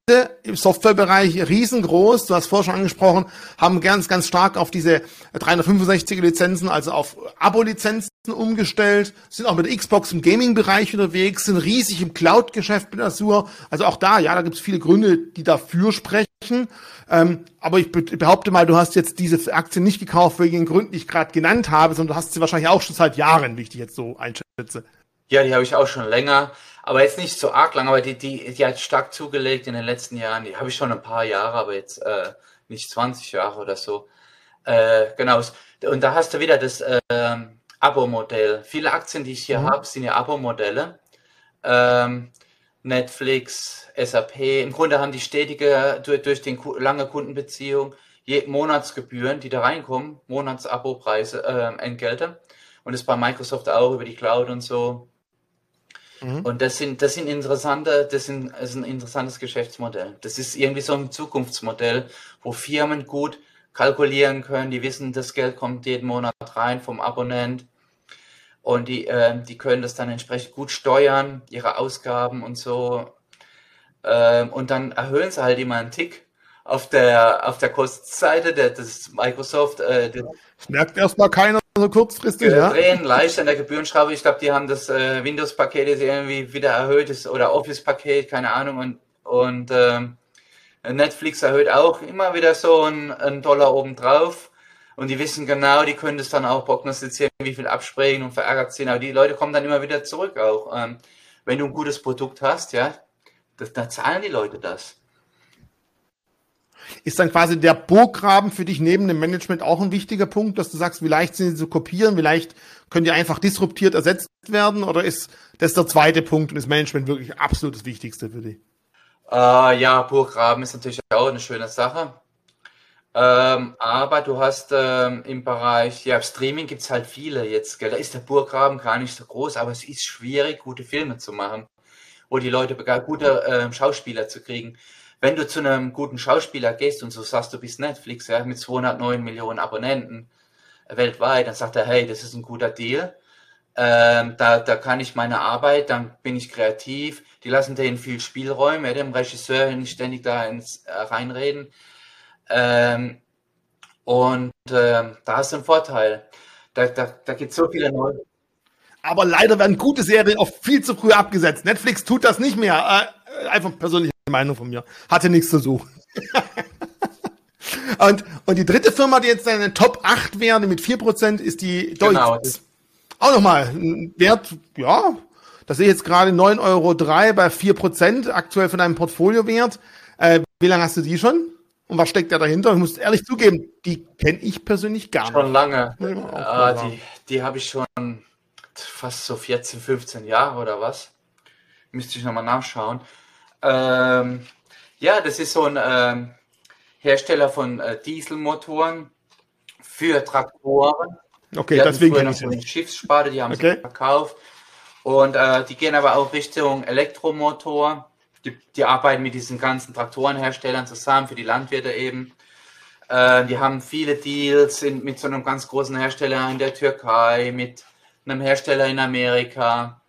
im Softwarebereich riesengroß, du hast vorher schon angesprochen, haben ganz, ganz stark auf diese 365 Lizenzen, also auf Abo-Lizenzen umgestellt, sind auch mit Xbox im Gaming-Bereich unterwegs, sind riesig im Cloud-Geschäft mit Azure. Also auch da, ja, da gibt es viele Gründe, die dafür sprechen. Ähm, aber ich behaupte mal, du hast jetzt diese Aktien nicht gekauft wegen den Gründen, die ich gerade genannt habe, sondern du hast sie wahrscheinlich auch schon seit Jahren, wie ich die jetzt so einschätze. Ja, die habe ich auch schon länger, aber jetzt nicht so arg lang, aber die, die, die hat stark zugelegt in den letzten Jahren. Die habe ich schon ein paar Jahre, aber jetzt äh, nicht 20 Jahre oder so. Äh, genau. Und da hast du wieder das äh, Abo-Modell. Viele Aktien, die ich hier mhm. habe, sind ja Abo-Modelle. Ähm, Netflix, SAP. Im Grunde haben die stetige, durch, durch die lange Kundenbeziehung, je, Monatsgebühren, die da reinkommen, Monats-Abo-Preise, äh, Entgelte. Und das bei Microsoft auch über die Cloud und so. Mhm. Und das sind, das sind interessante, das, sind, das ist ein interessantes Geschäftsmodell. Das ist irgendwie so ein Zukunftsmodell, wo Firmen gut kalkulieren können, die wissen, das Geld kommt jeden Monat rein vom Abonnent und die, äh, die können das dann entsprechend gut steuern, ihre Ausgaben und so. Ähm, und dann erhöhen sie halt immer einen Tick auf der, auf der Kostenseite der, des Microsoft. Äh, das merkt erstmal keiner so kurzfristig. Ja? Drehen leicht an der Gebührenschraube. Ich glaube, die haben das äh, Windows-Paket jetzt irgendwie wieder erhöht ist, oder Office-Paket, keine Ahnung. Und, und ähm, Netflix erhöht auch immer wieder so einen, einen Dollar obendrauf. Und die wissen genau, die können das dann auch prognostizieren, wie viel absprechen und verärgert sind. Aber die Leute kommen dann immer wieder zurück auch. Ähm, wenn du ein gutes Produkt hast, ja, das, da zahlen die Leute das. Ist dann quasi der Burggraben für dich neben dem Management auch ein wichtiger Punkt, dass du sagst, wie leicht sind sie zu kopieren, wie leicht können die einfach disruptiert ersetzt werden? Oder ist das der zweite Punkt und ist Management wirklich absolut das Wichtigste für dich? Äh, ja, Burggraben ist natürlich auch eine schöne Sache. Ähm, aber du hast ähm, im Bereich, ja, Streaming gibt es halt viele jetzt, gell? Da ist der Burggraben gar nicht so groß, aber es ist schwierig, gute Filme zu machen, wo die Leute gute äh, Schauspieler zu kriegen. Wenn du zu einem guten Schauspieler gehst und so sagst, du bist Netflix, ja, mit 209 Millionen Abonnenten weltweit, dann sagt er, hey, das ist ein guter Deal. Ähm, da, da kann ich meine Arbeit, dann bin ich kreativ. Die lassen denen viel Spielräume, dem Regisseur nicht ständig da ins äh, reinreden. Ähm, und äh, da hast du einen Vorteil. Da, da, da gibt es so viele neue. Aber leider werden gute Serien oft viel zu früh abgesetzt. Netflix tut das nicht mehr. Äh, einfach persönliche Meinung von mir. Hatte nichts zu suchen. und, und die dritte Firma, die jetzt eine Top 8 wäre mit 4%, ist die Deutsche. Genau. Auch nochmal, ein Wert, ja, das sehe ich jetzt gerade 9,03 Euro bei 4% aktuell von deinem Portfoliowert. Äh, wie lange hast du die schon? Und was steckt da dahinter? Ich muss ehrlich zugeben, die kenne ich persönlich gar nicht. Schon lange. Ja, äh, die die habe ich schon fast so 14, 15 Jahre oder was. Müsste ich nochmal nachschauen. Ähm, ja, das ist so ein ähm, Hersteller von äh, Dieselmotoren für Traktoren. Okay, die deswegen kenne ich so eine Schiffssparte, die haben okay. sie verkauft. Und äh, die gehen aber auch Richtung Elektromotor die, die arbeiten mit diesen ganzen Traktorenherstellern zusammen, für die Landwirte eben. Äh, die haben viele Deals in, mit so einem ganz großen Hersteller in der Türkei, mit einem Hersteller in Amerika.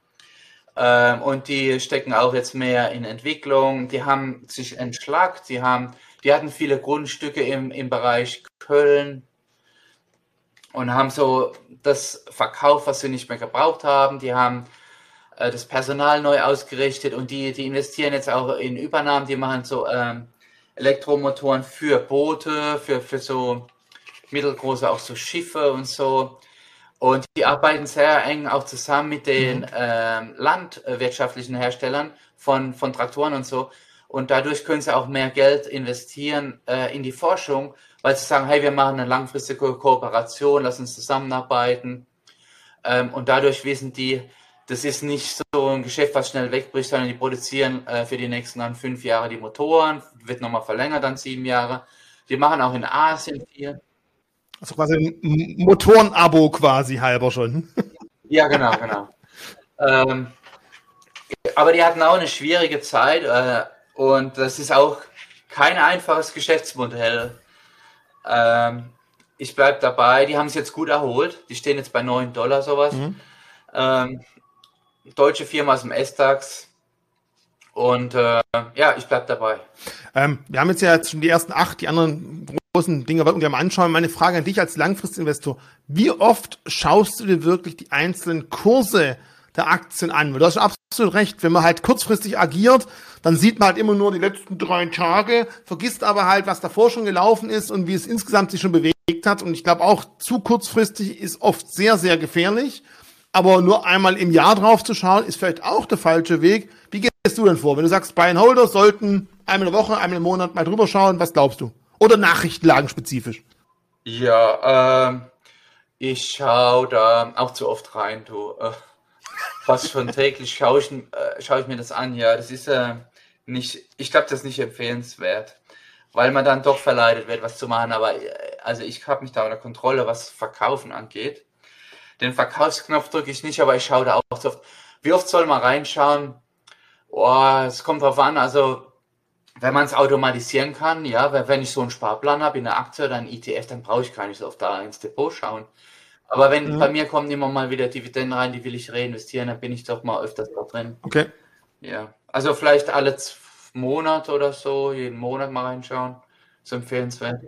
Äh, und die stecken auch jetzt mehr in Entwicklung. Die haben sich entschlackt. Die, haben, die hatten viele Grundstücke im, im Bereich Köln und haben so das verkauft, was sie nicht mehr gebraucht haben. Die haben das Personal neu ausgerichtet und die, die investieren jetzt auch in Übernahmen, die machen so ähm, Elektromotoren für Boote, für, für so mittelgroße, auch so Schiffe und so. Und die arbeiten sehr eng auch zusammen mit den mhm. ähm, landwirtschaftlichen Herstellern von, von Traktoren und so. Und dadurch können sie auch mehr Geld investieren äh, in die Forschung, weil sie sagen, hey, wir machen eine langfristige Kooperation, lass uns zusammenarbeiten. Ähm, und dadurch wissen die, das ist nicht so ein Geschäft, was schnell wegbricht, sondern die produzieren äh, für die nächsten dann fünf Jahre die Motoren, wird nochmal verlängert dann sieben Jahre. Die machen auch in Asien viel. Also quasi ein Motorenabo quasi halber schon. Ja, genau, genau. ähm, aber die hatten auch eine schwierige Zeit äh, und das ist auch kein einfaches Geschäftsmodell. Ähm, ich bleibe dabei, die haben es jetzt gut erholt. Die stehen jetzt bei 9 Dollar sowas. Mhm. Ähm, deutsche Firma aus dem S-DAX. Und äh, ja, ich bleib dabei. Ähm, wir haben jetzt ja jetzt schon die ersten acht, die anderen großen Dinge wollten wir mal anschauen. Meine Frage an dich als Langfristinvestor. Wie oft schaust du dir wirklich die einzelnen Kurse der Aktien an? Du hast absolut recht. Wenn man halt kurzfristig agiert, dann sieht man halt immer nur die letzten drei Tage, vergisst aber halt, was davor schon gelaufen ist und wie es insgesamt sich schon bewegt hat. Und ich glaube auch zu kurzfristig ist oft sehr, sehr gefährlich. Aber nur einmal im Jahr drauf zu schauen, ist vielleicht auch der falsche Weg. Wie gehst du denn vor? Wenn du sagst, Buy and sollten einmal eine Woche, einmal im Monat mal drüber schauen, was glaubst du? Oder Nachrichtenlagen spezifisch? Ja, ähm, ich schaue da auch zu oft rein, du. Äh, fast schon täglich schaue ich, äh, schaue ich mir das an, ja. Das ist äh, nicht, ich glaube, das ist nicht empfehlenswert, weil man dann doch verleitet wird, was zu machen. Aber äh, also ich habe mich da unter Kontrolle, was Verkaufen angeht. Den Verkaufsknopf drücke ich nicht, aber ich schaue da auch so oft. Wie oft soll man reinschauen? Oh, es kommt drauf an. Also, wenn man es automatisieren kann, ja, wenn ich so einen Sparplan habe in der Aktie oder ein ETF, dann brauche ich gar nicht so oft da ins Depot schauen. Aber wenn mhm. bei mir kommen immer mal wieder Dividenden rein, die will ich reinvestieren, dann bin ich doch mal öfters da drin. Okay. Ja, also vielleicht alle Monate oder so, jeden Monat mal reinschauen. So empfehlenswert.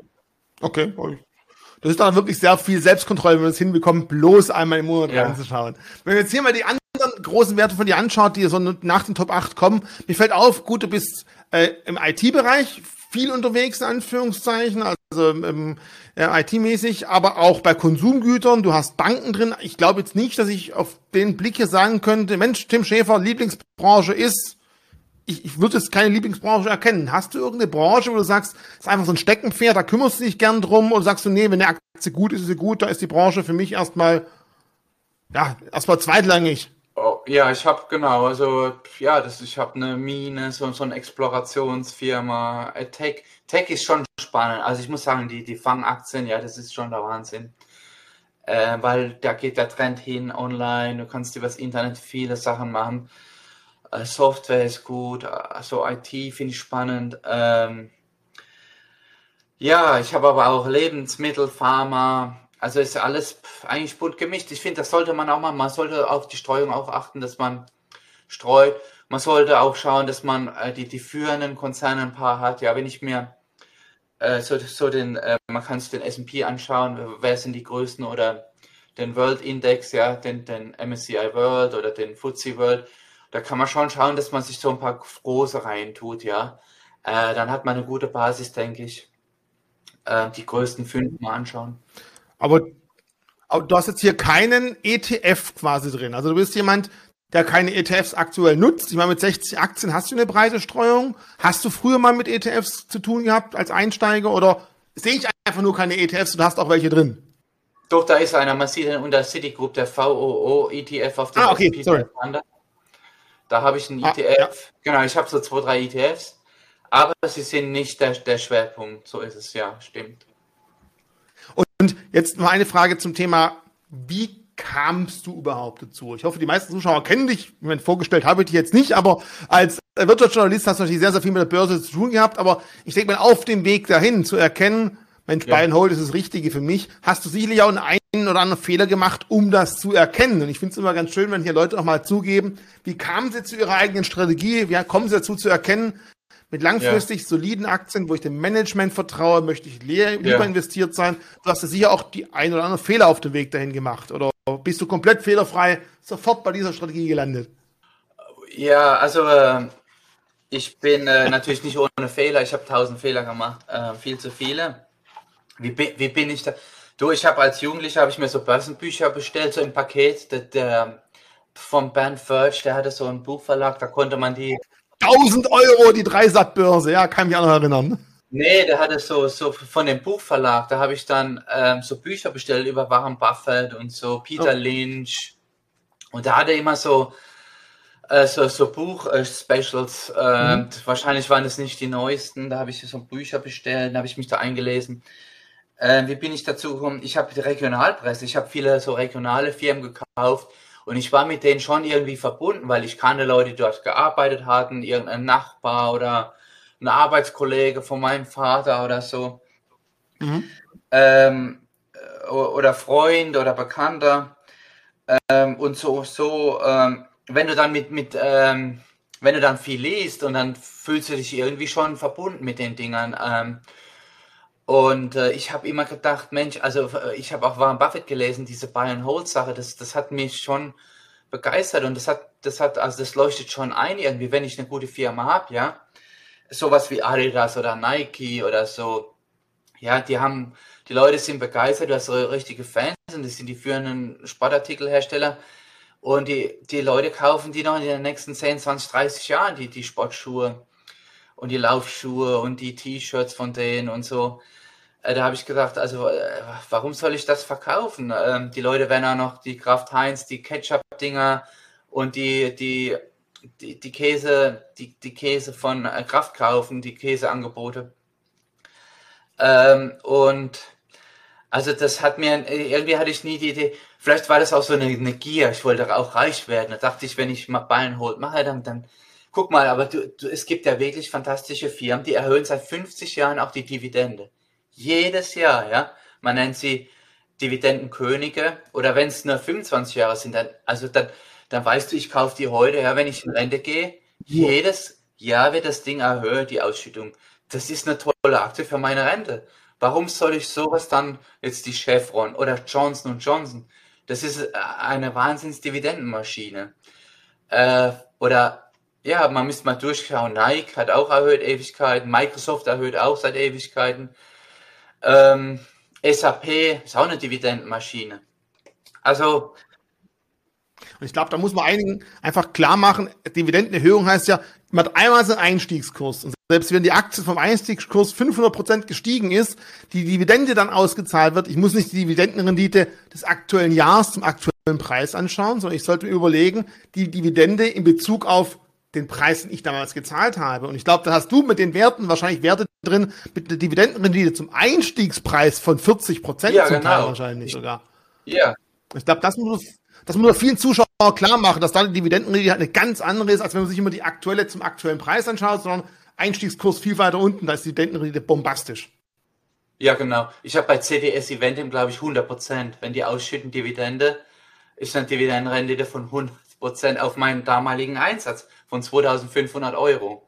Okay, das ist dann wirklich sehr viel Selbstkontrolle, wenn man es hinbekommt, bloß einmal im Monat ja. reinzuschauen. Wenn wir jetzt hier mal die anderen großen Werte von dir anschaut, die so nach den Top 8 kommen, mir fällt auf, gut, du bist äh, im IT-Bereich viel unterwegs, in Anführungszeichen, also ähm, äh, IT-mäßig, aber auch bei Konsumgütern, du hast Banken drin. Ich glaube jetzt nicht, dass ich auf den Blick hier sagen könnte, Mensch, Tim Schäfer, Lieblingsbranche ist ich, ich würde jetzt keine Lieblingsbranche erkennen. Hast du irgendeine Branche, wo du sagst, ist einfach so ein Steckenpferd, da kümmerst du dich gern drum oder sagst du, nee, wenn eine Aktie gut ist, ist sie gut, da ist die Branche für mich erstmal, ja, erstmal zweitlangig. Oh, ja, ich habe genau, also ja, das, ich habe eine Mine, so, so eine Explorationsfirma. Äh, Tech, Tech ist schon spannend. Also ich muss sagen, die, die Fangaktien, ja, das ist schon der Wahnsinn. Äh, weil da geht der Trend hin online, du kannst übers Internet viele Sachen machen. Äh, Software ist gut, also IT finde ich spannend. Ähm, ja, ich habe aber auch Lebensmittel, Pharma, also ist alles eigentlich bunt gemischt. Ich finde, das sollte man auch mal, man sollte auf die Streuung auch achten, dass man streut. Man sollte auch schauen, dass man äh, die, die führenden Konzerne ein paar hat. Ja, wenn ich mir äh, so, so den, äh, man kann sich den S&P anschauen, wer sind die größten oder den World Index, ja, den, den MSCI World oder den FTSE World da kann man schon schauen, dass man sich so ein paar große reintut, ja. Äh, dann hat man eine gute Basis, denke ich. Äh, die größten fünf mal anschauen. Aber, aber, du hast jetzt hier keinen ETF quasi drin. Also du bist jemand, der keine ETFs aktuell nutzt. Ich meine, mit 60 Aktien hast du eine breite Streuung. Hast du früher mal mit ETFs zu tun gehabt als Einsteiger oder sehe ich einfach nur keine ETFs und hast auch welche drin? Doch, da ist einer. Man sieht ihn unter Citigroup, der VOO ETF auf dem ah, okay, sorry. Da habe ich einen ah, ETF. Ja. Genau, ich habe so zwei, drei ETFs. Aber sie sind nicht der, der Schwerpunkt. So ist es, ja, stimmt. Und jetzt noch eine Frage zum Thema, wie kamst du überhaupt dazu? Ich hoffe, die meisten Zuschauer kennen dich. Ich meine, vorgestellt habe ich dich jetzt nicht, aber als Wirtschaftsjournalist hast du natürlich sehr, sehr viel mit der Börse zu tun gehabt. Aber ich denke mal, auf dem Weg dahin zu erkennen, Mensch, ja. Buy and Hold ist das Richtige für mich. Hast du sicherlich auch einen oder anderen Fehler gemacht, um das zu erkennen. Und ich finde es immer ganz schön, wenn hier Leute auch mal zugeben, wie kamen sie zu ihrer eigenen Strategie, wie kommen sie dazu zu erkennen, mit langfristig ja. soliden Aktien, wo ich dem Management vertraue, möchte ich lieber ja. investiert sein. Du hast ja sicher auch die ein oder andere Fehler auf dem Weg dahin gemacht. Oder bist du komplett fehlerfrei sofort bei dieser Strategie gelandet? Ja, also äh, ich bin äh, natürlich nicht ohne Fehler. Ich habe tausend Fehler gemacht, äh, viel zu viele. Wie, wie bin ich da? Du, ich habe als Jugendlicher habe ich mir so Börsenbücher bestellt, so im Paket. Der, der vom Bernd Furch, der hatte so einen Buchverlag, da konnte man die. 1000 Euro die Dreisatbörse, ja, kann mich auch noch erinnern. Nee, der hatte so, so von dem Buchverlag, da habe ich dann ähm, so Bücher bestellt über Warren Buffett und so Peter oh. Lynch. Und da hatte er immer so, äh, so, so Buch-Specials. Äh, mhm. Wahrscheinlich waren es nicht die neuesten. Da habe ich so Bücher bestellt, da habe ich mich da eingelesen. Äh, wie bin ich dazu gekommen? Ich habe die Regionalpresse, ich habe viele so regionale Firmen gekauft und ich war mit denen schon irgendwie verbunden, weil ich kannte Leute, die dort gearbeitet hatten, irgendein Nachbar oder ein Arbeitskollege von meinem Vater oder so. Mhm. Ähm, oder Freund oder Bekannter. Ähm, und so, so ähm, wenn du dann mit, mit ähm, wenn du dann viel liest und dann fühlst du dich irgendwie schon verbunden mit den Dingern. Und äh, ich habe immer gedacht, Mensch, also äh, ich habe auch Warren Buffett gelesen, diese Buy and Hold Sache, das, das hat mich schon begeistert und das hat, das hat, also das leuchtet schon ein irgendwie, wenn ich eine gute Firma habe, ja. Sowas wie Adidas oder Nike oder so. Ja, die haben, die Leute sind begeistert, du hast richtige Fans und das sind die führenden Sportartikelhersteller. Und die, die Leute kaufen die noch in den nächsten 10, 20, 30 Jahren, die, die Sportschuhe und die Laufschuhe und die T-Shirts von denen und so. Äh, da habe ich gedacht, also äh, warum soll ich das verkaufen? Ähm, die Leute werden auch noch die Kraft Heinz, die Ketchup-Dinger und die, die, die, die Käse, die, die Käse von äh, Kraft kaufen, die Käseangebote. Ähm, und also das hat mir, irgendwie hatte ich nie die Idee, Vielleicht war das auch so eine, eine Gier. Ich wollte auch reich werden. Da dachte ich, wenn ich mal Ballen holt, mache, dann, dann guck mal, aber du, du, es gibt ja wirklich fantastische Firmen, die erhöhen seit 50 Jahren auch die Dividende. Jedes Jahr, ja. Man nennt sie Dividendenkönige oder wenn es nur 25 Jahre sind, dann, also dann, dann weißt du, ich kaufe die heute, ja, wenn ich in Rente gehe. Jedes Jahr wird das Ding erhöht, die Ausschüttung. Das ist eine tolle Aktie für meine Rente. Warum soll ich sowas dann, jetzt die Chevron oder Johnson Johnson, das ist eine Wahnsinns-Dividendenmaschine. Äh, oder ja, man müsste mal durchschauen. Nike hat auch erhöht Ewigkeiten, Microsoft erhöht auch seit Ewigkeiten. Ähm, SAP ist auch eine Dividendenmaschine. Also und ich glaube, da muss man einigen einfach klar machen, Dividendenerhöhung heißt ja, man hat einmal seinen Einstiegskurs. Und selbst wenn die Aktie vom Einstiegskurs 500% gestiegen ist, die Dividende dann ausgezahlt wird, ich muss nicht die Dividendenrendite des aktuellen Jahres zum aktuellen Preis anschauen, sondern ich sollte mir überlegen, die Dividende in Bezug auf den Preis, den ich damals gezahlt habe. Und ich glaube, da hast du mit den Werten wahrscheinlich Werte drin, mit der Dividendenrendite zum Einstiegspreis von 40 Prozent ja, zum genau. Teil wahrscheinlich sogar. Ja. Ich glaube, das muss das muss vielen Zuschauern klar machen, dass da die Dividendenrendite halt eine ganz andere ist, als wenn man sich immer die aktuelle zum aktuellen Preis anschaut, sondern Einstiegskurs viel weiter unten, da ist die Dividendenrendite bombastisch. Ja, genau. Ich habe bei CDS Eventim, glaube ich, 100 Prozent. Wenn die ausschütten Dividende, ist eine Dividendenrendite von 100 Prozent auf meinen damaligen Einsatz von 2500 Euro.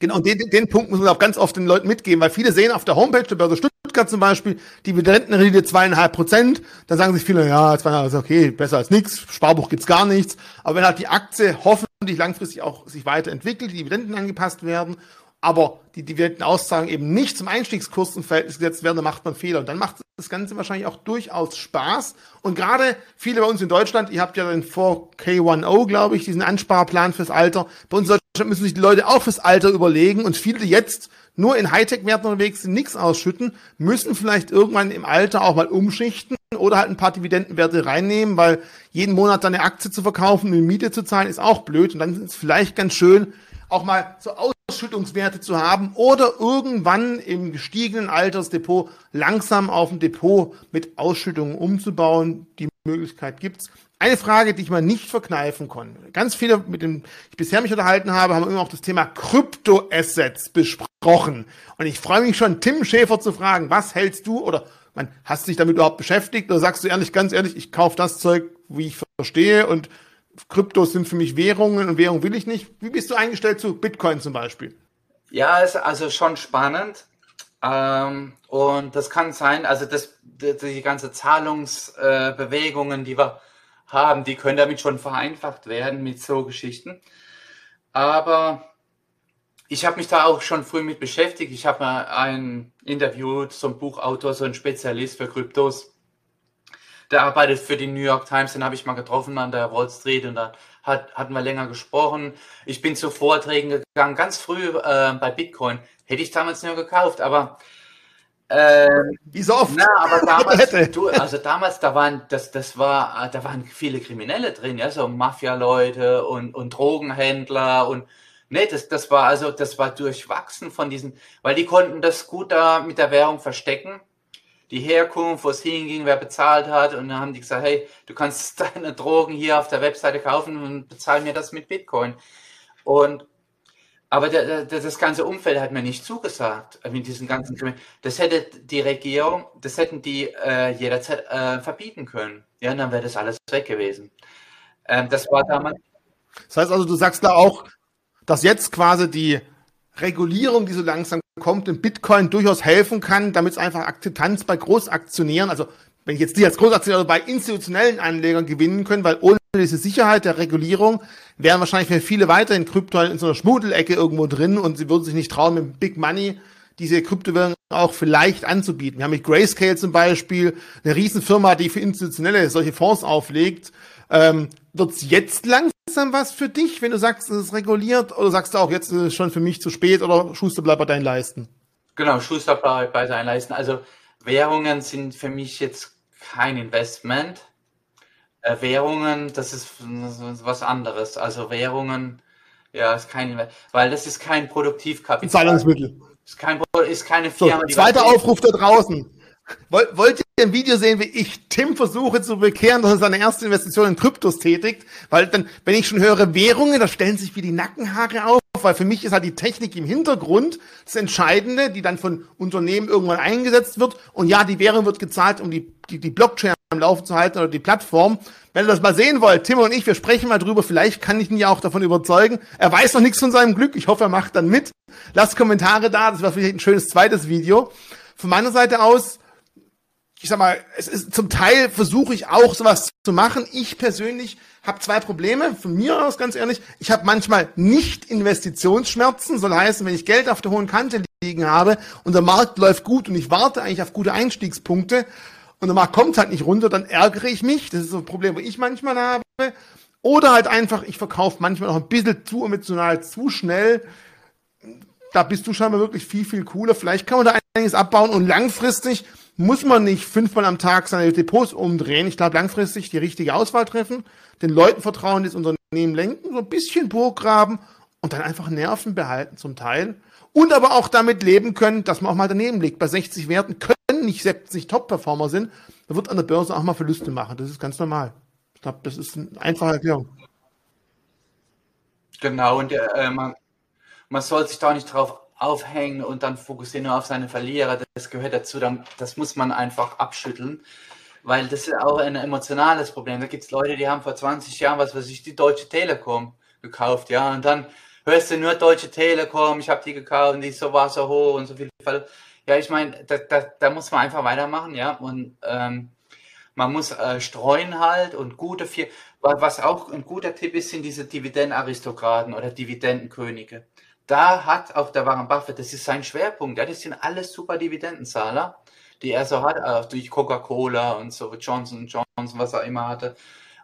Genau, den, den Punkt muss man auch ganz oft den Leuten mitgeben, weil viele sehen auf der Homepage der Börse Stuttgart zum Beispiel Dividendenrendite zweieinhalb Prozent, dann sagen sich viele, ja, zweieinhalb ist okay, besser als nichts, Sparbuch gibt's gar nichts. Aber wenn halt die Aktie hoffentlich langfristig auch sich weiterentwickelt, die Dividenden angepasst werden aber die Dividendenauszahlung eben nicht zum Einstiegskurs im Verhältnis gesetzt werden, dann macht man Fehler. Und dann macht das Ganze wahrscheinlich auch durchaus Spaß. Und gerade viele bei uns in Deutschland, ihr habt ja den 4K10, glaube ich, diesen Ansparplan fürs Alter. Bei uns in Deutschland müssen sich die Leute auch fürs Alter überlegen. Und viele, jetzt nur in Hightech-Werten unterwegs sind, nichts ausschütten, müssen vielleicht irgendwann im Alter auch mal umschichten oder halt ein paar Dividendenwerte reinnehmen, weil jeden Monat dann eine Aktie zu verkaufen und eine Miete zu zahlen, ist auch blöd. Und dann ist es vielleicht ganz schön, auch mal so Ausschüttungswerte zu haben oder irgendwann im gestiegenen Altersdepot langsam auf dem Depot mit Ausschüttungen umzubauen. Die Möglichkeit gibt's. Eine Frage, die ich mal nicht verkneifen konnte. Ganz viele, mit dem ich bisher mich unterhalten habe, haben immer auch das Thema Kryptoassets besprochen. Und ich freue mich schon, Tim Schäfer zu fragen, was hältst du oder man, hast du dich damit überhaupt beschäftigt oder sagst du ehrlich, ganz ehrlich, ich kaufe das Zeug, wie ich verstehe und Kryptos sind für mich Währungen und Währung will ich nicht. Wie bist du eingestellt zu Bitcoin zum Beispiel? Ja, ist also schon spannend. Ähm, und das kann sein, also das, die, ganze Zahlungsbewegungen, äh, die wir haben, die können damit schon vereinfacht werden mit so Geschichten. Aber ich habe mich da auch schon früh mit beschäftigt. Ich habe mal ein Interview zum Buchautor, so ein Spezialist für Kryptos der arbeitet für die New York Times, den habe ich mal getroffen an der Wall Street und da hat, hatten wir länger gesprochen. Ich bin zu Vorträgen gegangen, ganz früh äh, bei Bitcoin. Hätte ich damals nur gekauft, aber äh, Wie so oft. Na, aber damals, du, also damals, da waren, das, das war, da waren viele Kriminelle drin, ja, so Mafia-Leute und, und Drogenhändler und Nee, das, das war also, das war durchwachsen von diesen, weil die konnten das gut da mit der Währung verstecken die Herkunft, wo es hinging, wer bezahlt hat. Und dann haben die gesagt, hey, du kannst deine Drogen hier auf der Webseite kaufen und bezahl mir das mit Bitcoin. Und aber der, der, das ganze Umfeld hat mir nicht zugesagt mit diesen ganzen Das hätte die Regierung, das hätten die äh, jederzeit äh, verbieten können. Ja, dann wäre das alles weg gewesen. Ähm, das war damals. Das heißt also, du sagst da auch, dass jetzt quasi die Regulierung, die so langsam kommt, in Bitcoin durchaus helfen kann, damit es einfach Akzeptanz bei Großaktionären, also wenn ich jetzt die als Großaktionäre bei institutionellen Anlegern gewinnen können, weil ohne diese Sicherheit der Regulierung wären wahrscheinlich für viele weiterhin Krypto in so einer Schmuddelecke irgendwo drin und sie würden sich nicht trauen, mit Big Money diese Kryptowährung auch vielleicht anzubieten. Wir haben mit Grayscale zum Beispiel eine Riesenfirma, die für Institutionelle solche Fonds auflegt. Ähm, Wird jetzt langsam was für dich, wenn du sagst, es ist reguliert? Oder sagst du auch, jetzt ist es schon für mich zu spät oder Schuster bleibt bei deinen Leisten? Genau, Schuster bleibt bei deinen Leisten. Also Währungen sind für mich jetzt kein Investment. Äh, Währungen, das ist, was anderes. Also Währungen, ja, ist kein weil das ist kein Produktivkapital. Zahlungsmittel. Ist, kein, ist keine Firma. So, zweiter Aufruf da draußen. Wollt ihr ein Video sehen, wie ich Tim versuche zu bekehren, dass er seine erste Investition in Kryptos tätigt? Weil dann, wenn ich schon höre Währungen, da stellen sich wie die Nackenhaare auf, weil für mich ist halt die Technik im Hintergrund das Entscheidende, die dann von Unternehmen irgendwann eingesetzt wird. Und ja, die Währung wird gezahlt, um die, die, die Blockchain am Laufen zu halten oder die Plattform. Wenn ihr das mal sehen wollt, Tim und ich, wir sprechen mal drüber. Vielleicht kann ich ihn ja auch davon überzeugen. Er weiß noch nichts von seinem Glück. Ich hoffe, er macht dann mit. Lasst Kommentare da. Das wäre vielleicht ein schönes zweites Video. Von meiner Seite aus, ich sag mal, es ist zum Teil versuche ich auch sowas zu machen. Ich persönlich habe zwei Probleme, von mir aus ganz ehrlich. Ich habe manchmal nicht Investitionsschmerzen, soll heißen, wenn ich Geld auf der hohen Kante liegen habe und der Markt läuft gut und ich warte eigentlich auf gute Einstiegspunkte und der Markt kommt halt nicht runter, dann ärgere ich mich. Das ist so ein Problem, wo ich manchmal habe. Oder halt einfach, ich verkaufe manchmal noch ein bisschen zu emotional, zu schnell. Da bist du scheinbar wirklich viel, viel cooler. Vielleicht kann man da einiges abbauen und langfristig muss man nicht fünfmal am Tag seine Depots umdrehen. Ich glaube, langfristig die richtige Auswahl treffen, den Leuten vertrauen, das Unternehmen lenken, so ein bisschen Burggraben und dann einfach Nerven behalten zum Teil. Und aber auch damit leben können, dass man auch mal daneben liegt. Bei 60 Werten können nicht 70 Top-Performer sind. Da wird an der Börse auch mal Verluste machen. Das ist ganz normal. Ich glaube, das ist eine einfache Erklärung. Genau, und äh, man, man soll sich da nicht drauf aufhängen und dann fokussieren nur auf seine Verlierer. Das gehört dazu, das muss man einfach abschütteln, weil das ist auch ein emotionales Problem. Da gibt es Leute, die haben vor 20 Jahren, was weiß ich, die Deutsche Telekom gekauft, ja, und dann hörst du nur Deutsche Telekom, ich habe die gekauft und die so war so hoch und so viel. Ja, ich meine, da, da, da, muss man einfach weitermachen, ja, und ähm, man muss äh, streuen halt und gute vier, was auch ein guter Tipp ist, sind diese Dividendenaristokraten oder Dividendenkönige da hat auch der Warren Buffett, das ist sein Schwerpunkt, ja, das sind alles super Dividendenzahler, die er so hat, auch durch Coca-Cola und so, Johnson Johnson, was er immer hatte.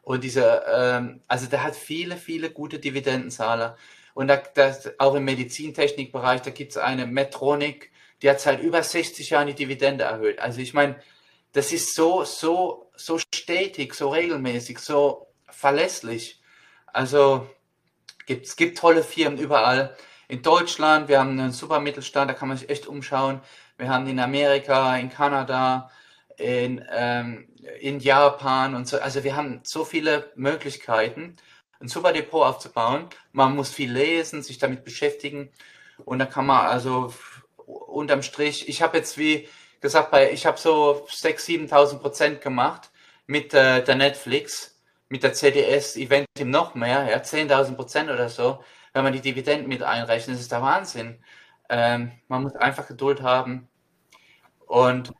Und diese, ähm, also der hat viele, viele gute Dividendenzahler. Und da, das, auch im Medizintechnikbereich, da gibt es eine Metronic, die hat seit über 60 Jahren die Dividende erhöht. Also ich meine, das ist so, so, so stetig, so regelmäßig, so verlässlich. Also gibt, es gibt tolle Firmen überall in Deutschland, wir haben einen super Mittelstand, da kann man sich echt umschauen. Wir haben in Amerika, in Kanada, in, ähm, in Japan und so. Also wir haben so viele Möglichkeiten, ein super Depot aufzubauen. Man muss viel lesen, sich damit beschäftigen und da kann man also unterm Strich, ich habe jetzt wie gesagt, bei, ich habe so 6.000, 7.000 Prozent gemacht mit äh, der Netflix, mit der CDS Event noch mehr, ja, 10.000 Prozent oder so wenn man die Dividenden mit einrechnet, ist der Wahnsinn. Ähm, man muss einfach Geduld haben. Und,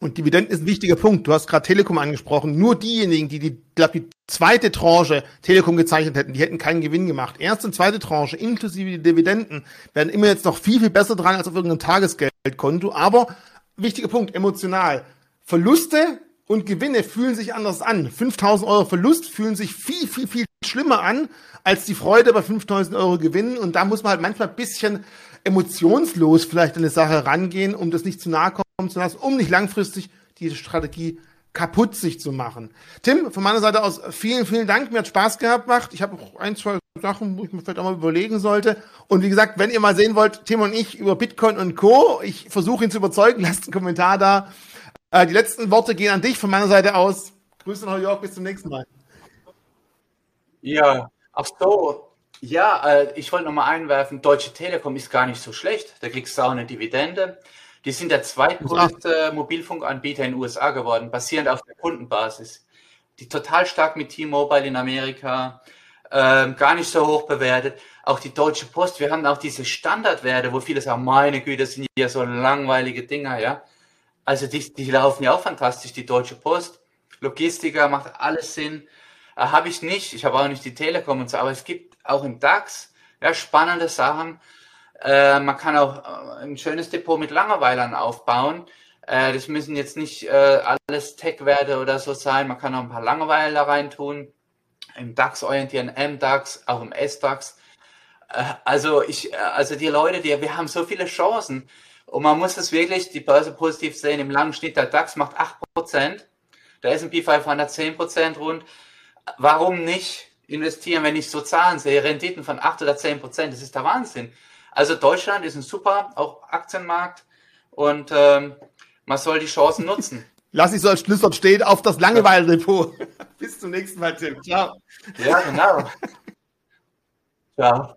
und Dividenden ist ein wichtiger Punkt. Du hast gerade Telekom angesprochen. Nur diejenigen, die die, glaub, die zweite Tranche Telekom gezeichnet hätten, die hätten keinen Gewinn gemacht. Erste und zweite Tranche inklusive die Dividenden werden immer jetzt noch viel, viel besser dran als auf irgendeinem Tagesgeldkonto. Aber wichtiger Punkt, emotional. Verluste und Gewinne fühlen sich anders an. 5000 Euro Verlust fühlen sich viel, viel, viel schlimmer an als die Freude bei 5000 Euro Gewinnen. Und da muss man halt manchmal ein bisschen emotionslos vielleicht an eine Sache rangehen, um das nicht zu nahe kommen zu lassen, um nicht langfristig diese Strategie kaputt sich zu machen. Tim, von meiner Seite aus vielen, vielen Dank. Mir hat Spaß gehabt gemacht. Ich habe auch ein, zwei Sachen, wo ich mir vielleicht auch mal überlegen sollte. Und wie gesagt, wenn ihr mal sehen wollt, Tim und ich über Bitcoin und Co., ich versuche ihn zu überzeugen, lasst einen Kommentar da. Äh, die letzten Worte gehen an dich von meiner Seite aus. Grüße nach New York, bis zum nächsten Mal. Ja, ach so. Ja, äh, ich wollte nochmal einwerfen, Deutsche Telekom ist gar nicht so schlecht. Da kriegst du auch eine Dividende. Die sind der zweitgrößte Mobilfunkanbieter in den USA geworden, basierend auf der Kundenbasis. Die total stark mit T-Mobile in Amerika, ähm, gar nicht so hoch bewertet. Auch die Deutsche Post, wir haben auch diese Standardwerte, wo viele sagen, meine Güte, das sind ja so langweilige Dinger, ja. Also die, die laufen ja auch fantastisch, die Deutsche Post. Logistiker macht alles Sinn. Äh, habe ich nicht, ich habe auch nicht die Telekom und so, aber es gibt auch im DAX ja, spannende Sachen. Äh, man kann auch äh, ein schönes Depot mit Langeweilern aufbauen. Äh, das müssen jetzt nicht äh, alles Tech-Werte oder so sein. Man kann auch ein paar Langeweiler reintun. Im DAX orientieren, MDAX, auch im SDAX. Äh, also ich, also die Leute, die, wir haben so viele Chancen. Und man muss es wirklich, die Börse positiv sehen. Im langen Schnitt der DAX macht 8%, der S&P 500 10% rund. Warum nicht investieren, wenn ich so Zahlen sehe? Renditen von 8 oder 10%, das ist der Wahnsinn. Also Deutschland ist ein super, auch Aktienmarkt. Und ähm, man soll die Chancen nutzen. Lass ich so als Schlüssel stehen auf das Langeweile-Depot. Bis zum nächsten Mal, Tim. Ciao. Ja, genau. Ciao.